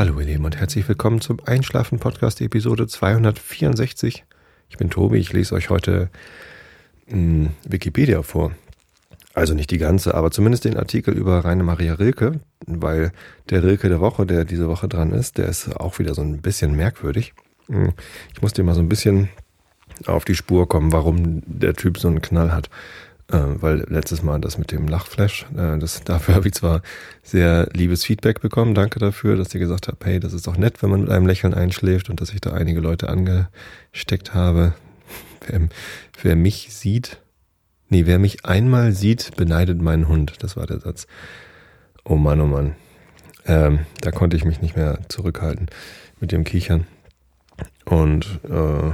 Hallo ihr Lieben und herzlich willkommen zum Einschlafen Podcast Episode 264. Ich bin Tobi, ich lese euch heute mh, hm, Wikipedia vor. Also nicht die ganze, aber zumindest den Artikel über Raine Maria Rilke, weil der Rilke der Woche, der diese Woche dran ist, der ist auch wieder so ein bisschen merkwürdig. Hm, ich muss dir mal so ein bisschen auf die Spur kommen, warum der Typ so einen Knall hat. Äh, weil letztes Mal das mit dem Lachflash, äh, das, dafür habe ich zwar sehr liebes Feedback bekommen, danke dafür, dass ihr gesagt habt, hey, das ist doch nett, wenn man mit einem Lächeln einschläft und dass ich da einige Leute angesteckt habe. Wer, wer mich sieht, nee, wer mich einmal sieht, beneidet meinen Hund, das war der Satz. Oh Mann, oh Mann. Ähm, da konnte ich mich nicht mehr zurückhalten mit dem Kichern. Und äh,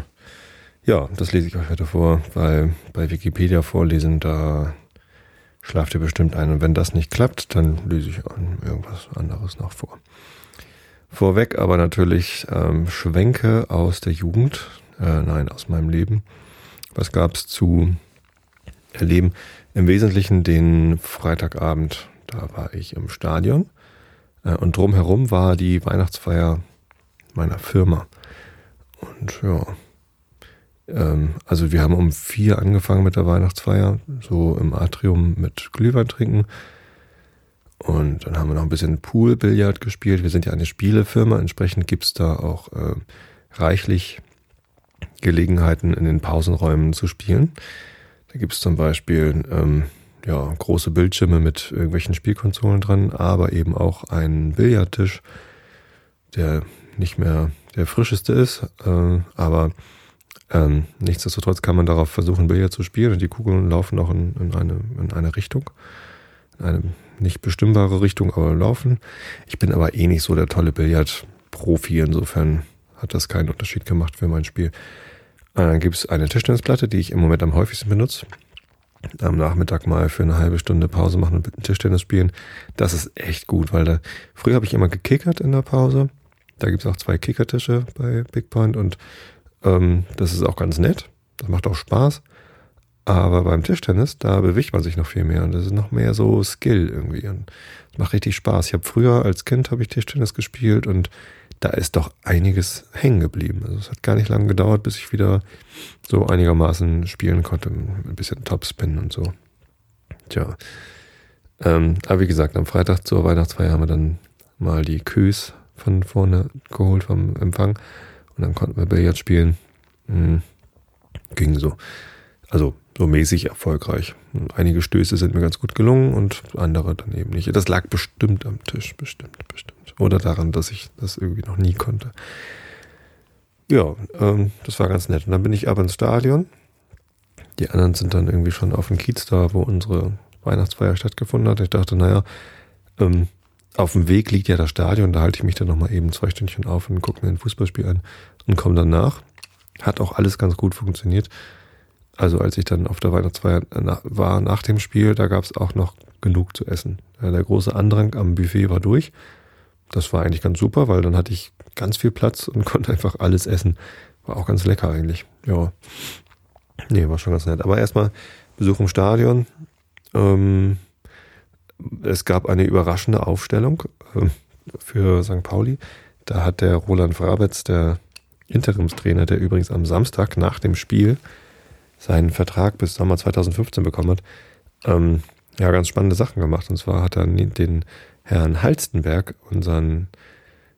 ja, das lese ich euch heute vor, weil bei Wikipedia vorlesen, da schlaft ihr bestimmt ein. Und wenn das nicht klappt, dann lese ich irgendwas anderes noch vor. Vorweg aber natürlich ähm, Schwenke aus der Jugend, äh, nein, aus meinem Leben. Was gab's zu erleben? Im Wesentlichen den Freitagabend, da war ich im Stadion äh, und drumherum war die Weihnachtsfeier meiner Firma. Und ja, ähm, also wir haben um vier angefangen mit der Weihnachtsfeier, so im Atrium mit Glühwein trinken. Und dann haben wir noch ein bisschen Poolbillard gespielt. Wir sind ja eine Spielefirma, entsprechend gibt's da auch äh, reichlich Gelegenheiten in den Pausenräumen zu spielen. Da gibt's zum Beispiel ähm, ja, große Bildschirme mit irgendwelchen Spielkonsolen dran, aber eben auch einen Billardtisch, der nicht mehr der frischeste ist, äh, aber ähm, nichtsdestotrotz kann man darauf versuchen, Billard zu spielen und die Kugeln laufen auch in, in, eine, in eine Richtung. In eine nicht bestimmbare Richtung, aber laufen. Ich bin aber eh nicht so der tolle Billard-Profi, insofern hat das keinen Unterschied gemacht für mein Spiel. Dann gibt es eine Tischtennisplatte, die ich im Moment am häufigsten benutze. Am Nachmittag mal für eine halbe Stunde Pause machen und Tischtennis spielen. Das ist echt gut, weil da früher habe ich immer gekickert in der Pause. Da gibt es auch zwei Kickertische bei Big Point und ähm, das ist auch ganz nett. Das macht auch Spaß. Aber beim Tischtennis, da bewegt man sich noch viel mehr und das ist noch mehr so Skill irgendwie und es macht richtig Spaß. Ich habe früher als Kind habe ich Tischtennis gespielt und da ist doch einiges hängen geblieben. Also es hat gar nicht lange gedauert, bis ich wieder so einigermaßen spielen konnte, ein bisschen Topspin und so. Tja. Ähm, aber wie gesagt, am Freitag zur Weihnachtsfeier haben wir dann mal die Küs von vorne geholt vom Empfang und dann konnten wir Billard spielen. Hm, ging so. Also so mäßig erfolgreich. Einige Stöße sind mir ganz gut gelungen und andere dann eben nicht. Das lag bestimmt am Tisch, bestimmt, bestimmt. Oder daran, dass ich das irgendwie noch nie konnte. Ja, ähm, das war ganz nett. Und dann bin ich aber ins Stadion. Die anderen sind dann irgendwie schon auf dem Kiez da, wo unsere Weihnachtsfeier stattgefunden hat. Ich dachte, naja, ähm, auf dem Weg liegt ja das Stadion, da halte ich mich dann nochmal eben zwei Stündchen auf und gucke mir ein Fußballspiel an und komme dann nach. Hat auch alles ganz gut funktioniert. Also als ich dann auf der Weihnachtsfeier war nach dem Spiel, da gab es auch noch genug zu essen. Der große Andrang am Buffet war durch. Das war eigentlich ganz super, weil dann hatte ich ganz viel Platz und konnte einfach alles essen. War auch ganz lecker eigentlich. Ja. Nee, war schon ganz nett. Aber erstmal Besuch im Stadion. Ähm, es gab eine überraschende Aufstellung äh, für St. Pauli. Da hat der Roland Frabetz, der Interimstrainer, der übrigens am Samstag nach dem Spiel seinen Vertrag bis Sommer 2015 bekommen hat, ähm, ja, ganz spannende Sachen gemacht. Und zwar hat er den Herrn Halstenberg, unseren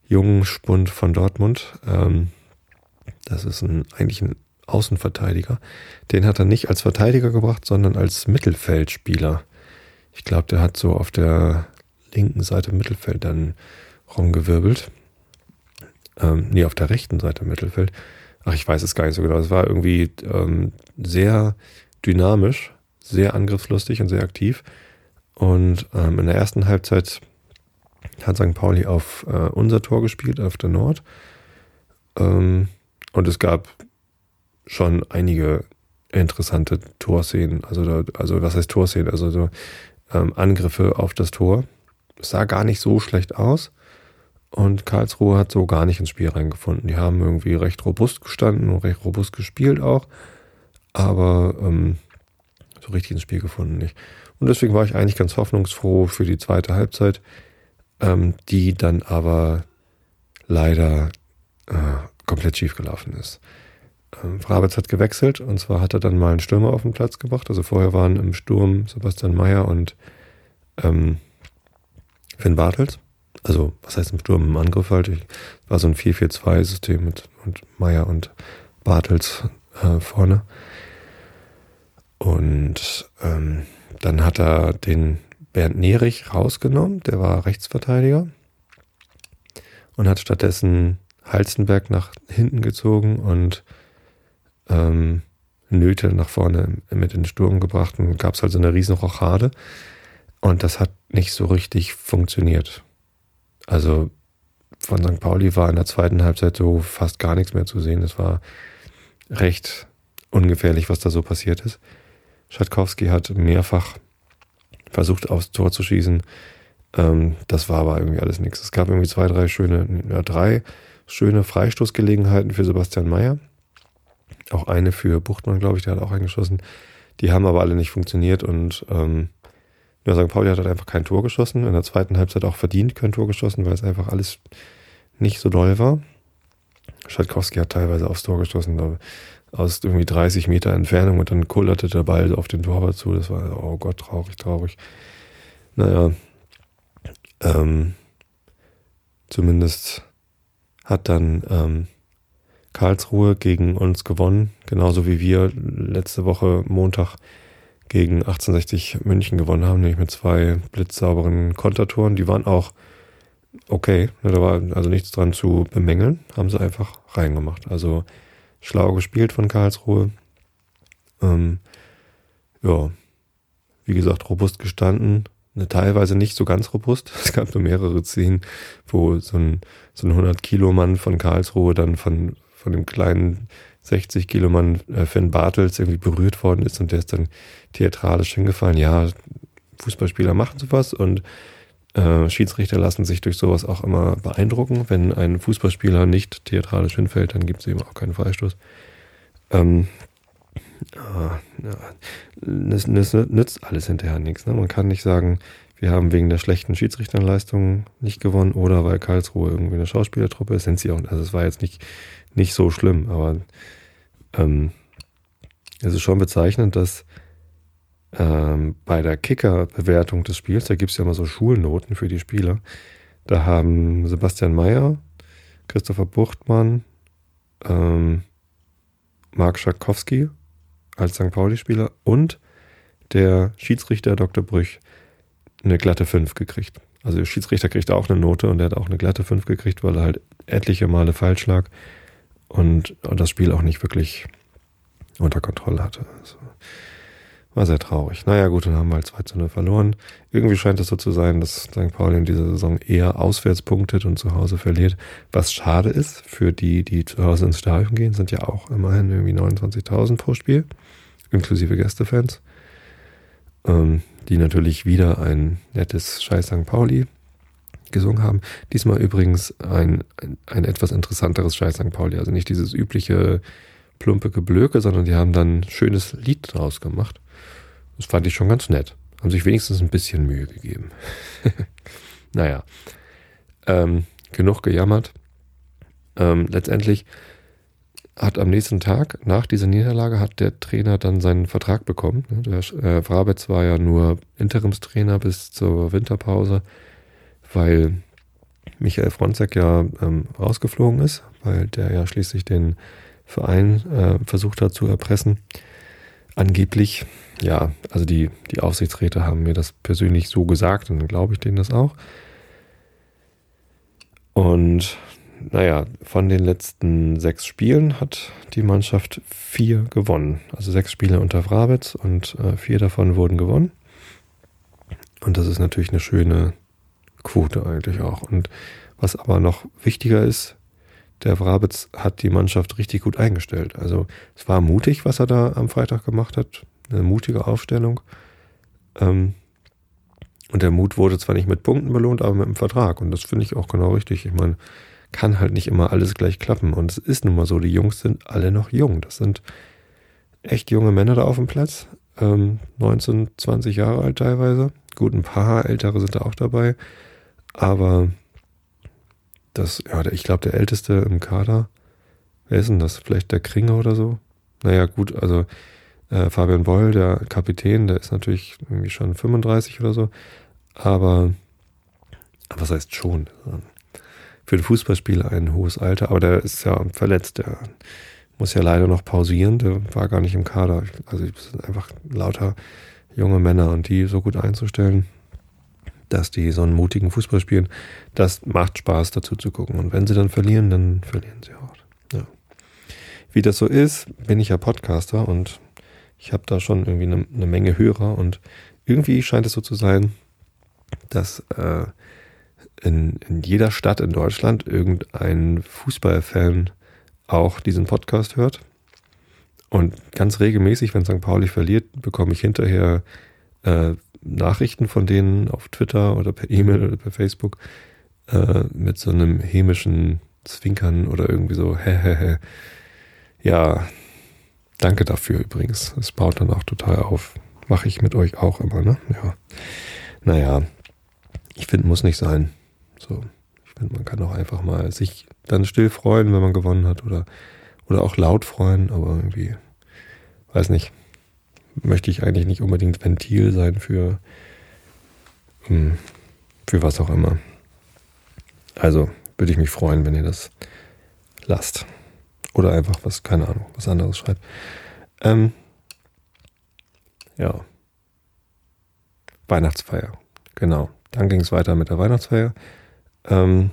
jungen Spund von Dortmund, ähm, das ist ein, eigentlich ein Außenverteidiger, den hat er nicht als Verteidiger gebracht, sondern als Mittelfeldspieler. Ich glaube, der hat so auf der linken Seite im Mittelfeld dann rumgewirbelt. Ähm, nee, auf der rechten Seite im Mittelfeld. Ach, ich weiß es gar nicht so genau. Es war irgendwie ähm, sehr dynamisch, sehr angriffslustig und sehr aktiv. Und ähm, in der ersten Halbzeit hat St. Pauli auf äh, unser Tor gespielt, auf der Nord. Ähm, und es gab schon einige interessante Torszenen. Also, da, also was heißt Torszenen? Also so ähm, Angriffe auf das Tor. Es sah gar nicht so schlecht aus. Und Karlsruhe hat so gar nicht ins Spiel reingefunden. Die haben irgendwie recht robust gestanden und recht robust gespielt auch. Aber ähm, so richtig ins Spiel gefunden nicht. Und deswegen war ich eigentlich ganz hoffnungsfroh für die zweite Halbzeit, ähm, die dann aber leider äh, komplett schief gelaufen ist. Ähm, Frabitz hat gewechselt und zwar hat er dann mal einen Stürmer auf den Platz gebracht. Also vorher waren im Sturm Sebastian Mayer und ähm, Finn Bartels. Also, was heißt im Sturm? Im Angriff halt. Ich, war so ein 4-4-2-System mit und Meier und Bartels äh, vorne. Und ähm, dann hat er den Bernd Nerich rausgenommen, der war Rechtsverteidiger. Und hat stattdessen Halstenberg nach hinten gezogen und ähm, Nöte nach vorne mit in den Sturm gebracht und gab es halt so eine riesen Rochade. Und das hat nicht so richtig funktioniert. Also von St. Pauli war in der zweiten Halbzeit so fast gar nichts mehr zu sehen. Es war recht ungefährlich, was da so passiert ist. Schatkowski hat mehrfach versucht, aufs Tor zu schießen. Ähm, das war aber irgendwie alles nichts. Es gab irgendwie zwei, drei schöne, ja, drei schöne Freistoßgelegenheiten für Sebastian Mayer. Auch eine für Buchtmann, glaube ich, der hat auch eingeschossen. Die haben aber alle nicht funktioniert und ähm, ja, St. Pauli hat halt einfach kein Tor geschossen. In der zweiten Halbzeit auch verdient kein Tor geschossen, weil es einfach alles nicht so doll war. Schatkowski hat teilweise aufs Tor geschossen, aus irgendwie 30 Meter Entfernung und dann kullerte der Ball auf den Torwart zu. Das war, oh Gott, traurig, traurig. Naja, ähm, zumindest hat dann ähm, Karlsruhe gegen uns gewonnen, genauso wie wir letzte Woche Montag gegen 1860 München gewonnen haben, nämlich mit zwei blitzsauberen Kontertoren. Die waren auch okay, ne, da war also nichts dran zu bemängeln, haben sie einfach reingemacht. Also schlau gespielt von Karlsruhe. Ähm, ja, wie gesagt, robust gestanden. Ne, teilweise nicht so ganz robust. Es gab nur mehrere Szenen, wo so ein, so ein 100-Kilo-Mann von Karlsruhe dann von, von dem kleinen 60 Kilo Mann äh, Finn Bartels irgendwie berührt worden ist und der ist dann theatralisch hingefallen. Ja, Fußballspieler machen sowas und äh, Schiedsrichter lassen sich durch sowas auch immer beeindrucken. Wenn ein Fußballspieler nicht theatralisch hinfällt, dann gibt es eben auch keinen Freistoß. Ähm, äh, ja, das, das, nützt alles hinterher nichts. Ne? Man kann nicht sagen, wir haben wegen der schlechten Schiedsrichterleistung nicht gewonnen oder weil Karlsruhe irgendwie eine Schauspielertruppe ist, sind sie auch. Also es war jetzt nicht, nicht so schlimm, aber ähm, es ist schon bezeichnend, dass ähm, bei der Kicker-Bewertung des Spiels, da gibt es ja immer so Schulnoten für die Spieler, da haben Sebastian Mayer, Christopher Buchtmann, ähm, Marc Schakowski als St. Pauli-Spieler und der Schiedsrichter Dr. Brüch eine glatte 5 gekriegt. Also der Schiedsrichter kriegt auch eine Note und der hat auch eine glatte 5 gekriegt, weil er halt etliche Male falsch lag und, das Spiel auch nicht wirklich unter Kontrolle hatte. Also, war sehr traurig. Naja, gut, dann haben wir halt 2 zu 0 verloren. Irgendwie scheint es so zu sein, dass St. Pauli in dieser Saison eher auswärts punktet und zu Hause verliert. Was schade ist für die, die zu Hause ins Stadion gehen, sind ja auch immerhin irgendwie 29.000 pro Spiel, inklusive Gästefans. Ähm, die natürlich wieder ein nettes Scheiß St. Pauli gesungen haben. Diesmal übrigens ein, ein, ein etwas interessanteres Scheiß St. Pauli. Also nicht dieses übliche plumpe Geblöke, sondern die haben dann ein schönes Lied draus gemacht. Das fand ich schon ganz nett. Haben sich wenigstens ein bisschen Mühe gegeben. naja, ähm, genug gejammert. Ähm, letztendlich hat am nächsten Tag nach dieser Niederlage hat der Trainer dann seinen Vertrag bekommen. Der äh, Frabetz war ja nur Interimstrainer bis zur Winterpause, weil Michael Fronzek ja ähm, rausgeflogen ist, weil der ja schließlich den Verein äh, versucht hat zu erpressen. Angeblich, ja, also die, die Aufsichtsräte haben mir das persönlich so gesagt und dann glaube ich denen das auch. Und naja, von den letzten sechs Spielen hat die Mannschaft vier gewonnen. Also sechs Spiele unter Frabetz und äh, vier davon wurden gewonnen. Und das ist natürlich eine schöne Quote eigentlich auch. Und was aber noch wichtiger ist, der Vrabitz hat die Mannschaft richtig gut eingestellt. Also es war mutig, was er da am Freitag gemacht hat. Eine mutige Aufstellung. Ähm, und der Mut wurde zwar nicht mit Punkten belohnt, aber mit einem Vertrag. Und das finde ich auch genau richtig. Ich meine, kann halt nicht immer alles gleich klappen. Und es ist nun mal so, die Jungs sind alle noch jung. Das sind echt junge Männer da auf dem Platz. Ähm, 19, 20 Jahre alt teilweise. Gut, ein paar ältere sind da auch dabei. Aber das, ja, ich glaube, der älteste im Kader, wer ist denn das? Vielleicht der Kringer oder so? Naja, gut, also äh, Fabian Boll, der Kapitän, der ist natürlich irgendwie schon 35 oder so. Aber, was heißt schon? Für den Fußballspieler ein hohes Alter, aber der ist ja verletzt, der muss ja leider noch pausieren, der war gar nicht im Kader. Also es sind einfach lauter junge Männer und die so gut einzustellen, dass die so einen mutigen Fußball spielen, das macht Spaß dazu zu gucken. Und wenn sie dann verlieren, dann verlieren sie auch. Ja. Wie das so ist, bin ich ja Podcaster und ich habe da schon irgendwie eine, eine, Menge Hörer und irgendwie scheint es so zu sein, dass äh, in, in jeder Stadt in Deutschland irgendein Fußballfan auch diesen Podcast hört. Und ganz regelmäßig, wenn St. Pauli verliert, bekomme ich hinterher äh, Nachrichten von denen auf Twitter oder per E-Mail oder per Facebook äh, mit so einem hämischen Zwinkern oder irgendwie so, hä. Ja, danke dafür übrigens. Das baut dann auch total auf. Mache ich mit euch auch immer, ne? Ja. Naja, ich finde, muss nicht sein. So, ich finde, man kann auch einfach mal sich dann still freuen, wenn man gewonnen hat oder, oder auch laut freuen, aber irgendwie, weiß nicht, möchte ich eigentlich nicht unbedingt Ventil sein für, hm, für was auch immer. Also würde ich mich freuen, wenn ihr das lasst. Oder einfach was, keine Ahnung, was anderes schreibt. Ähm, ja. Weihnachtsfeier. Genau. Dann ging es weiter mit der Weihnachtsfeier. Ähm,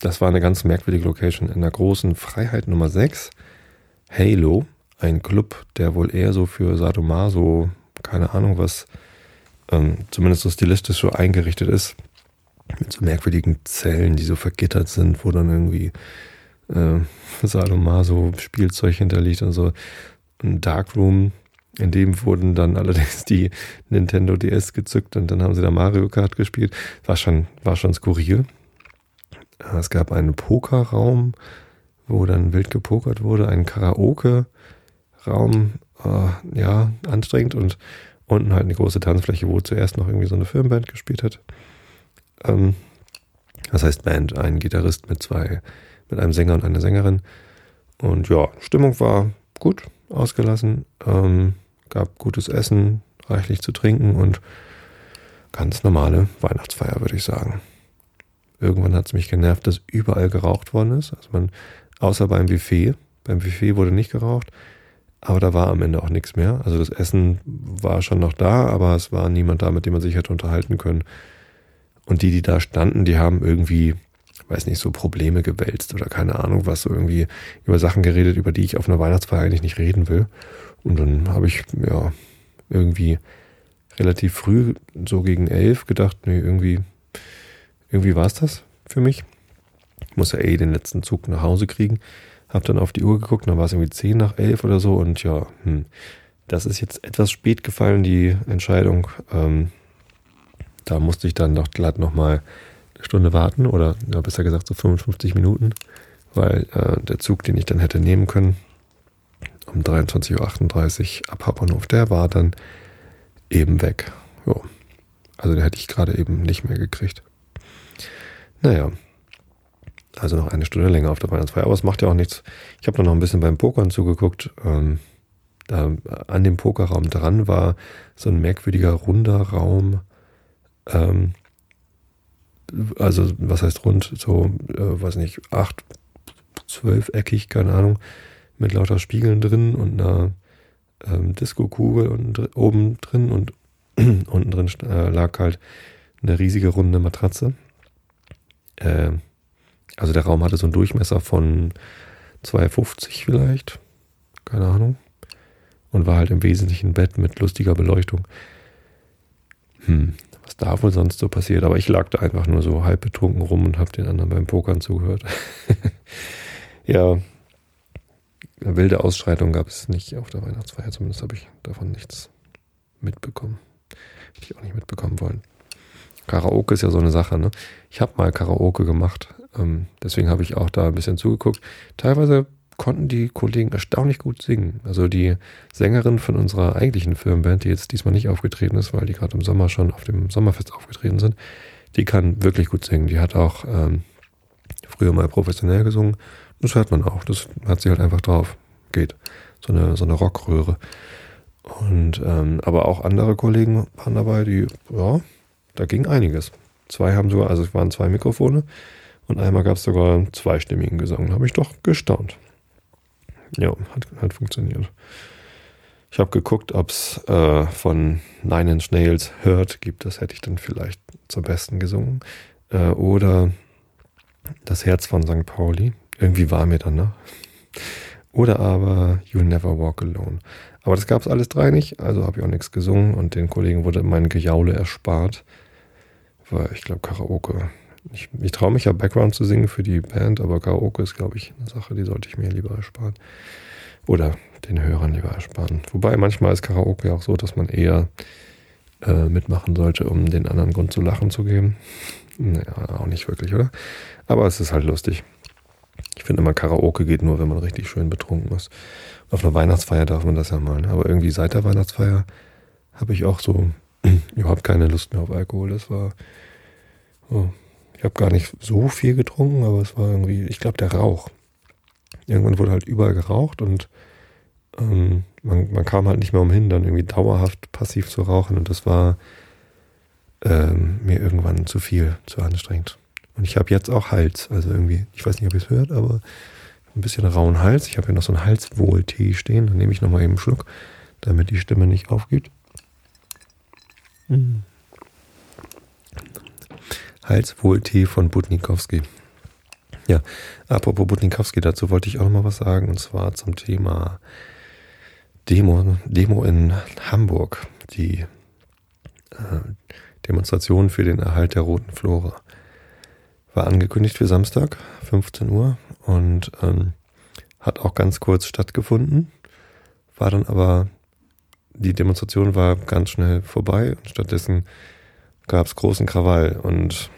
das war eine ganz merkwürdige Location in der großen Freiheit Nummer 6. Halo, ein Club, der wohl eher so für Sadomaso, keine Ahnung was, ähm, zumindest so stilistisch so eingerichtet ist. Mit so merkwürdigen Zellen, die so vergittert sind, wo dann irgendwie äh, Sadomaso Spielzeug hinterliegt und so. Ein Darkroom, in dem wurden dann allerdings die Nintendo DS gezückt und dann haben sie da Mario Kart gespielt. War schon, war schon skurril. Es gab einen Pokerraum, wo dann wild gepokert wurde, einen Karaoke-Raum, äh, ja, anstrengend und unten halt eine große Tanzfläche, wo zuerst noch irgendwie so eine Firmenband gespielt hat. Ähm, das heißt Band, ein Gitarrist mit zwei, mit einem Sänger und einer Sängerin. Und ja, Stimmung war gut, ausgelassen, ähm, gab gutes Essen, reichlich zu trinken und ganz normale Weihnachtsfeier, würde ich sagen. Irgendwann hat es mich genervt, dass überall geraucht worden ist. Also man, außer beim Buffet. Beim Buffet wurde nicht geraucht, aber da war am Ende auch nichts mehr. Also das Essen war schon noch da, aber es war niemand da, mit dem man sich hätte unterhalten können. Und die, die da standen, die haben irgendwie, weiß nicht, so Probleme gewälzt oder keine Ahnung was, so irgendwie über Sachen geredet, über die ich auf einer Weihnachtsfeier eigentlich nicht reden will. Und dann habe ich, ja, irgendwie relativ früh, so gegen elf, gedacht, nee, irgendwie irgendwie war es das für mich. Ich muss ja eh den letzten Zug nach Hause kriegen. Hab dann auf die Uhr geguckt, dann war es irgendwie 10 nach 11 oder so und ja, hm, das ist jetzt etwas spät gefallen, die Entscheidung. Ähm, da musste ich dann doch glatt nochmal eine Stunde warten oder ja, besser gesagt so 55 Minuten, weil äh, der Zug, den ich dann hätte nehmen können, um 23.38 Uhr ab Hauptbahnhof, der war dann eben weg. Jo. Also den hätte ich gerade eben nicht mehr gekriegt. Naja, also noch eine Stunde länger auf der Weihnachtsfeier, aber es macht ja auch nichts. Ich habe noch ein bisschen beim Pokern zugeguckt. Ähm, da an dem Pokerraum dran war so ein merkwürdiger runder Raum. Ähm, also was heißt rund? So, äh, weiß nicht, acht, zwölfeckig, keine Ahnung, mit lauter Spiegeln drin und einer ähm, Disco-Kugel oben drin und unten drin äh, lag halt eine riesige runde Matratze äh, also der Raum hatte so einen Durchmesser von 2,50 vielleicht, keine Ahnung. Und war halt im Wesentlichen ein Bett mit lustiger Beleuchtung. Hm, was da wohl sonst so passiert? Aber ich lag da einfach nur so halb betrunken rum und habe den anderen beim Pokern zugehört. ja, wilde Ausschreitung gab es nicht auf der Weihnachtsfeier. Zumindest habe ich davon nichts mitbekommen. Hätte ich auch nicht mitbekommen wollen. Karaoke ist ja so eine Sache, ne? Ich habe mal Karaoke gemacht, ähm, deswegen habe ich auch da ein bisschen zugeguckt. Teilweise konnten die Kollegen erstaunlich gut singen. Also die Sängerin von unserer eigentlichen Firmenband, die jetzt diesmal nicht aufgetreten ist, weil die gerade im Sommer schon auf dem Sommerfest aufgetreten sind, die kann wirklich gut singen. Die hat auch ähm, früher mal professionell gesungen. Das hört man auch. Das hat sie halt einfach drauf. Geht. So eine, so eine Rockröhre. Und ähm, aber auch andere Kollegen waren dabei, die, ja, da ging einiges. Zwei haben sogar, also es waren zwei Mikrofone und einmal gab es sogar einen zweistimmigen Gesang. Da habe ich doch gestaunt. Ja, hat, hat funktioniert. Ich habe geguckt, ob es äh, von Nine Inch Nails Hurt gibt. Das hätte ich dann vielleicht zum Besten gesungen. Äh, oder Das Herz von St. Pauli. Irgendwie war mir dann, ne? Oder aber You Never Walk Alone. Aber das gab es alles drei nicht, also habe ich auch nichts gesungen und den Kollegen wurde mein Gejaule erspart. War, ich glaube, Karaoke. Ich, ich traue mich ja Background zu singen für die Band, aber Karaoke ist, glaube ich, eine Sache, die sollte ich mir lieber ersparen. Oder den Hörern lieber ersparen. Wobei manchmal ist Karaoke auch so, dass man eher äh, mitmachen sollte, um den anderen Grund zu lachen zu geben. Naja, auch nicht wirklich, oder? Aber es ist halt lustig. Ich finde immer, Karaoke geht nur, wenn man richtig schön betrunken ist. Auf einer Weihnachtsfeier darf man das ja mal. Ne? Aber irgendwie seit der Weihnachtsfeier habe ich auch so überhaupt keine Lust mehr auf Alkohol. Das war. Oh, habe gar nicht so viel getrunken, aber es war irgendwie, ich glaube, der Rauch. Irgendwann wurde halt überall geraucht und ähm, man, man, kam halt nicht mehr umhin, dann irgendwie dauerhaft passiv zu rauchen. Und das war ähm, mir irgendwann zu viel, zu anstrengend. Und ich habe jetzt auch Hals. Also irgendwie, ich weiß nicht, ob ihr es hört, aber ein bisschen rauen Hals. Ich habe hier noch so einen Halswohl-Tee stehen. Dann nehme ich nochmal eben einen Schluck, damit die Stimme nicht aufgeht. Mhm. Halswohl-Tee von Butnikowski. Ja, apropos Butnikowski, dazu wollte ich auch nochmal was sagen. Und zwar zum Thema Demo, Demo in Hamburg. Die äh, Demonstration für den Erhalt der roten Flora war angekündigt für Samstag, 15 Uhr und ähm, hat auch ganz kurz stattgefunden, war dann aber, die Demonstration war ganz schnell vorbei und stattdessen gab es großen Krawall und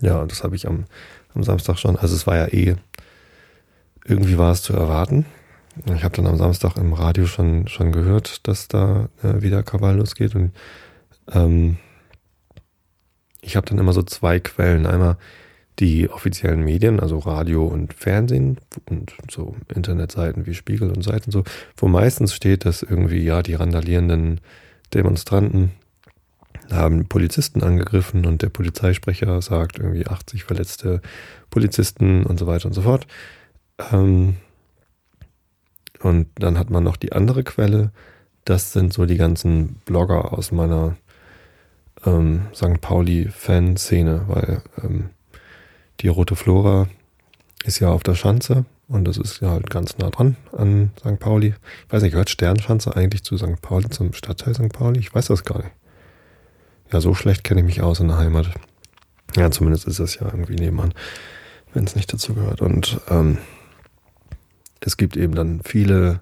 ja, das habe ich am, am Samstag schon, also es war ja eh, irgendwie war es zu erwarten. Ich habe dann am Samstag im Radio schon, schon gehört, dass da äh, wieder Krawall losgeht und ähm, ich habe dann immer so zwei Quellen. Einmal die offiziellen Medien, also Radio und Fernsehen und so Internetseiten wie Spiegel und Seiten so, wo meistens steht, dass irgendwie ja die randalierenden Demonstranten haben Polizisten angegriffen und der Polizeisprecher sagt irgendwie 80 verletzte Polizisten und so weiter und so fort. Ähm, und dann hat man noch die andere Quelle, das sind so die ganzen Blogger aus meiner ähm, St. Pauli-Fanszene, weil ähm, die Rote Flora ist ja auf der Schanze und das ist ja halt ganz nah dran an St. Pauli. Ich weiß nicht, gehört Sternschanze eigentlich zu St. Pauli, zum Stadtteil St. Pauli? Ich weiß das gar nicht. Ja, so schlecht kenne ich mich aus in der Heimat. Ja, zumindest ist das ja irgendwie nebenan, wenn es nicht dazu gehört. Und ähm, es gibt eben dann viele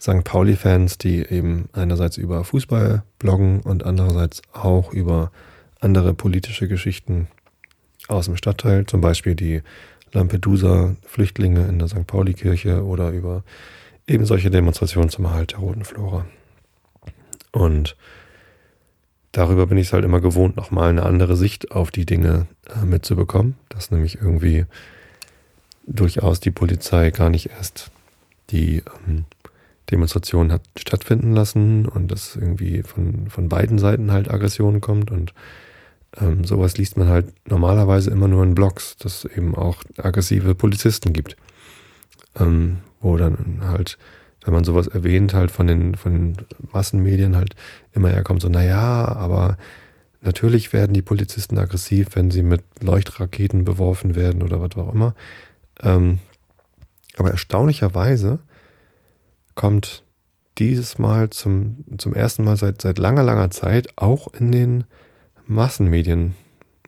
St. Pauli-Fans, die eben einerseits über Fußball bloggen und andererseits auch über andere politische Geschichten aus dem Stadtteil, zum Beispiel die Lampedusa-Flüchtlinge in der St. Pauli-Kirche oder über eben solche Demonstrationen zum Erhalt der roten Flora. Und darüber bin ich es halt immer gewohnt, nochmal eine andere Sicht auf die Dinge äh, mitzubekommen, dass nämlich irgendwie durchaus die Polizei gar nicht erst die ähm, Demonstration hat stattfinden lassen und dass irgendwie von, von beiden Seiten halt Aggression kommt und ähm, sowas liest man halt normalerweise immer nur in Blogs, dass es eben auch aggressive Polizisten gibt. Ähm, wo dann halt, wenn man sowas erwähnt, halt von den, von den Massenmedien halt immer herkommt, so, naja, aber natürlich werden die Polizisten aggressiv, wenn sie mit Leuchtraketen beworfen werden oder was auch immer. Ähm, aber erstaunlicherweise kommt dieses Mal zum, zum ersten Mal seit, seit langer, langer Zeit auch in den Massenmedien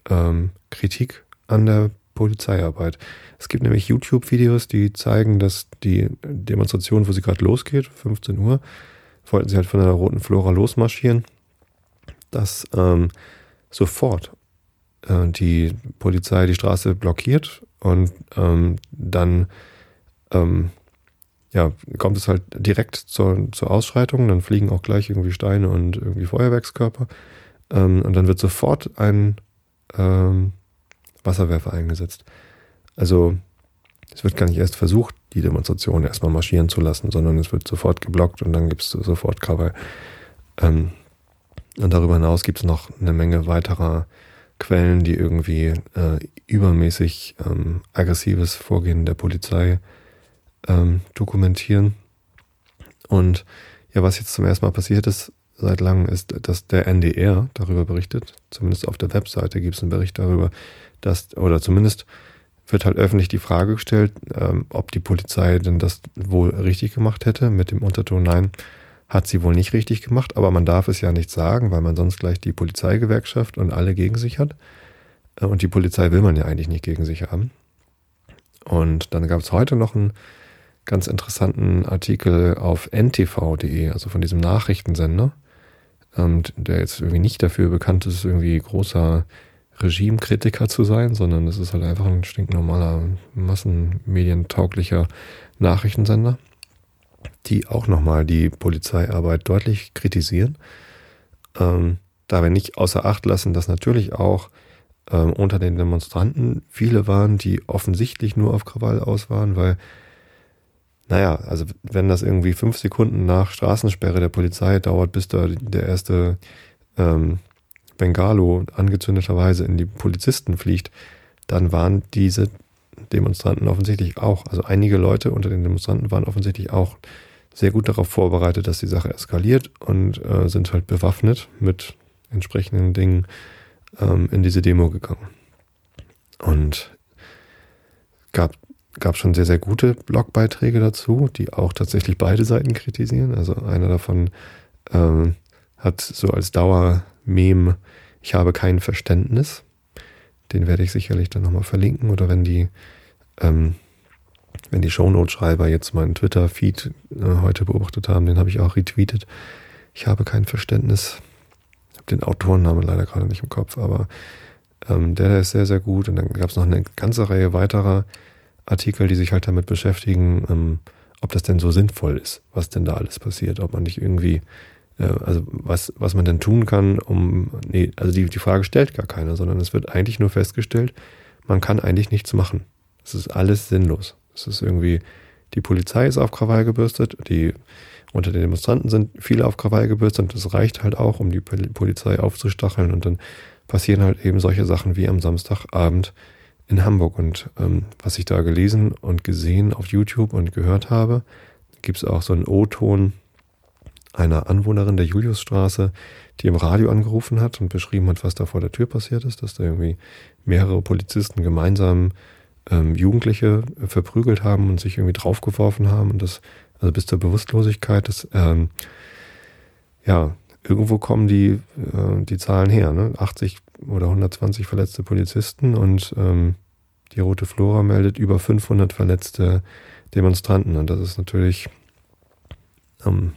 ähm, Kritik an der Polizeiarbeit. Es gibt nämlich YouTube-Videos, die zeigen, dass die Demonstration, wo sie gerade losgeht, 15 Uhr, wollten sie halt von der Roten Flora losmarschieren, dass ähm, sofort äh, die Polizei die Straße blockiert und ähm, dann ähm, ja, kommt es halt direkt zur, zur Ausschreitung, dann fliegen auch gleich irgendwie Steine und irgendwie Feuerwerkskörper. Ähm, und dann wird sofort ein ähm, Wasserwerfer eingesetzt. Also es wird gar nicht erst versucht, die Demonstration erstmal marschieren zu lassen, sondern es wird sofort geblockt und dann gibt es sofort Krawall. Ähm, und darüber hinaus gibt es noch eine Menge weiterer Quellen, die irgendwie äh, übermäßig ähm, aggressives Vorgehen der Polizei ähm, dokumentieren. Und ja, was jetzt zum ersten Mal passiert ist seit langem, ist, dass der NDR darüber berichtet. Zumindest auf der Webseite gibt es einen Bericht darüber, dass, oder zumindest wird halt öffentlich die Frage gestellt, ähm, ob die Polizei denn das wohl richtig gemacht hätte, mit dem Unterton, nein, hat sie wohl nicht richtig gemacht, aber man darf es ja nicht sagen, weil man sonst gleich die Polizeigewerkschaft und alle gegen sich hat. Äh, und die Polizei will man ja eigentlich nicht gegen sich haben. Und dann gab es heute noch einen ganz interessanten Artikel auf ntv.de, also von diesem Nachrichtensender, ähm, der jetzt irgendwie nicht dafür bekannt ist, irgendwie großer Regimekritiker zu sein, sondern es ist halt einfach ein stinknormaler, massenmedientauglicher Nachrichtensender, die auch nochmal die Polizeiarbeit deutlich kritisieren. Ähm, dabei nicht außer Acht lassen, dass natürlich auch ähm, unter den Demonstranten viele waren, die offensichtlich nur auf Krawall aus waren, weil, naja, also wenn das irgendwie fünf Sekunden nach Straßensperre der Polizei dauert, bis da der erste ähm, Bengalo angezündeterweise in die Polizisten fliegt, dann waren diese Demonstranten offensichtlich auch, also einige Leute unter den Demonstranten waren offensichtlich auch sehr gut darauf vorbereitet, dass die Sache eskaliert und äh, sind halt bewaffnet mit entsprechenden Dingen ähm, in diese Demo gegangen. Und gab, gab schon sehr, sehr gute Blogbeiträge dazu, die auch tatsächlich beide Seiten kritisieren. Also einer davon ähm, hat so als Dauermeme ich habe kein Verständnis. Den werde ich sicherlich dann nochmal verlinken oder wenn die, ähm, wenn die Shownote-Schreiber jetzt meinen Twitter-Feed äh, heute beobachtet haben, den habe ich auch retweetet. Ich habe kein Verständnis. Ich habe den Autorennamen leider gerade nicht im Kopf, aber ähm, der, der ist sehr, sehr gut. Und dann gab es noch eine ganze Reihe weiterer Artikel, die sich halt damit beschäftigen, ähm, ob das denn so sinnvoll ist, was denn da alles passiert, ob man nicht irgendwie also was, was man denn tun kann, um, nee, also die, die Frage stellt gar keiner, sondern es wird eigentlich nur festgestellt, man kann eigentlich nichts machen. Es ist alles sinnlos. Es ist irgendwie, die Polizei ist auf Krawall gebürstet, die unter den Demonstranten sind viele auf Krawall gebürstet und das reicht halt auch, um die Polizei aufzustacheln und dann passieren halt eben solche Sachen wie am Samstagabend in Hamburg. Und ähm, was ich da gelesen und gesehen auf YouTube und gehört habe, gibt es auch so einen O-Ton einer Anwohnerin der Juliusstraße, die im Radio angerufen hat und beschrieben hat, was da vor der Tür passiert ist, dass da irgendwie mehrere Polizisten gemeinsam ähm, Jugendliche verprügelt haben und sich irgendwie draufgeworfen haben und das, also bis zur Bewusstlosigkeit, das, ähm, ja, irgendwo kommen die, äh, die Zahlen her, ne? 80 oder 120 verletzte Polizisten und ähm, die Rote Flora meldet über 500 verletzte Demonstranten und das ist natürlich ähm,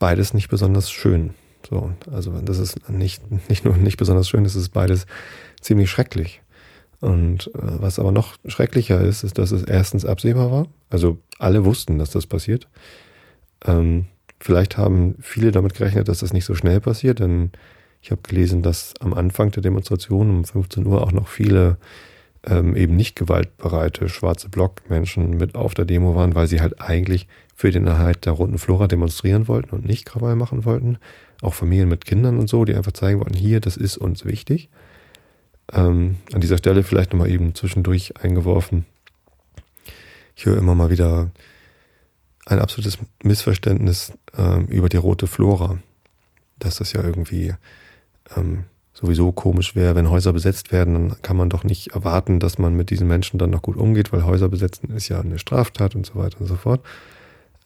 beides nicht besonders schön. So, also das ist nicht, nicht nur nicht besonders schön, es ist beides ziemlich schrecklich. Und äh, was aber noch schrecklicher ist, ist, dass es erstens absehbar war. Also alle wussten, dass das passiert. Ähm, vielleicht haben viele damit gerechnet, dass das nicht so schnell passiert, denn ich habe gelesen, dass am Anfang der Demonstration um 15 Uhr auch noch viele ähm, eben nicht gewaltbereite schwarze Blockmenschen mit auf der Demo waren, weil sie halt eigentlich für den Erhalt der roten Flora demonstrieren wollten und nicht Krawall machen wollten. Auch Familien mit Kindern und so, die einfach zeigen wollten, hier, das ist uns wichtig. Ähm, an dieser Stelle vielleicht nochmal eben zwischendurch eingeworfen. Ich höre immer mal wieder ein absolutes Missverständnis ähm, über die rote Flora. Dass das ja irgendwie ähm, sowieso komisch wäre, wenn Häuser besetzt werden, dann kann man doch nicht erwarten, dass man mit diesen Menschen dann noch gut umgeht, weil Häuser besetzen ist ja eine Straftat und so weiter und so fort.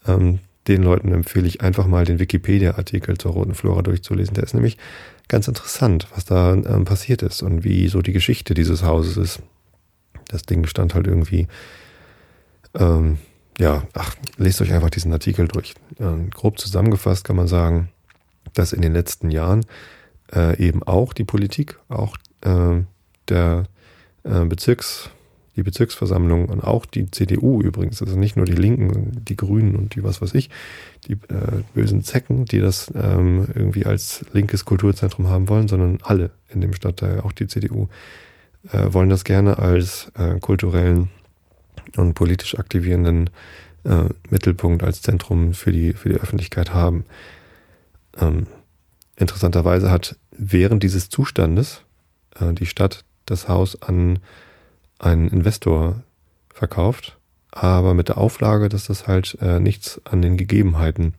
Ähm, den Leuten empfehle ich einfach mal den Wikipedia-Artikel zur Roten Flora durchzulesen. Der ist nämlich ganz interessant, was da ähm, passiert ist und wie so die Geschichte dieses Hauses ist. Das Ding stand halt irgendwie, ähm, ja, ach, lest euch einfach diesen Artikel durch. Ähm, grob zusammengefasst kann man sagen, dass in den letzten Jahren äh, eben auch die Politik, auch äh, der äh, Bezirks, die Bezirksversammlung und auch die CDU übrigens, also nicht nur die Linken, die Grünen und die was weiß ich, die äh, bösen Zecken, die das ähm, irgendwie als linkes Kulturzentrum haben wollen, sondern alle in dem Stadtteil, auch die CDU, äh, wollen das gerne als äh, kulturellen und politisch aktivierenden äh, Mittelpunkt als Zentrum für die, für die Öffentlichkeit haben. Ähm, interessanterweise hat während dieses Zustandes äh, die Stadt das Haus an einen Investor verkauft, aber mit der Auflage, dass das halt äh, nichts an den Gegebenheiten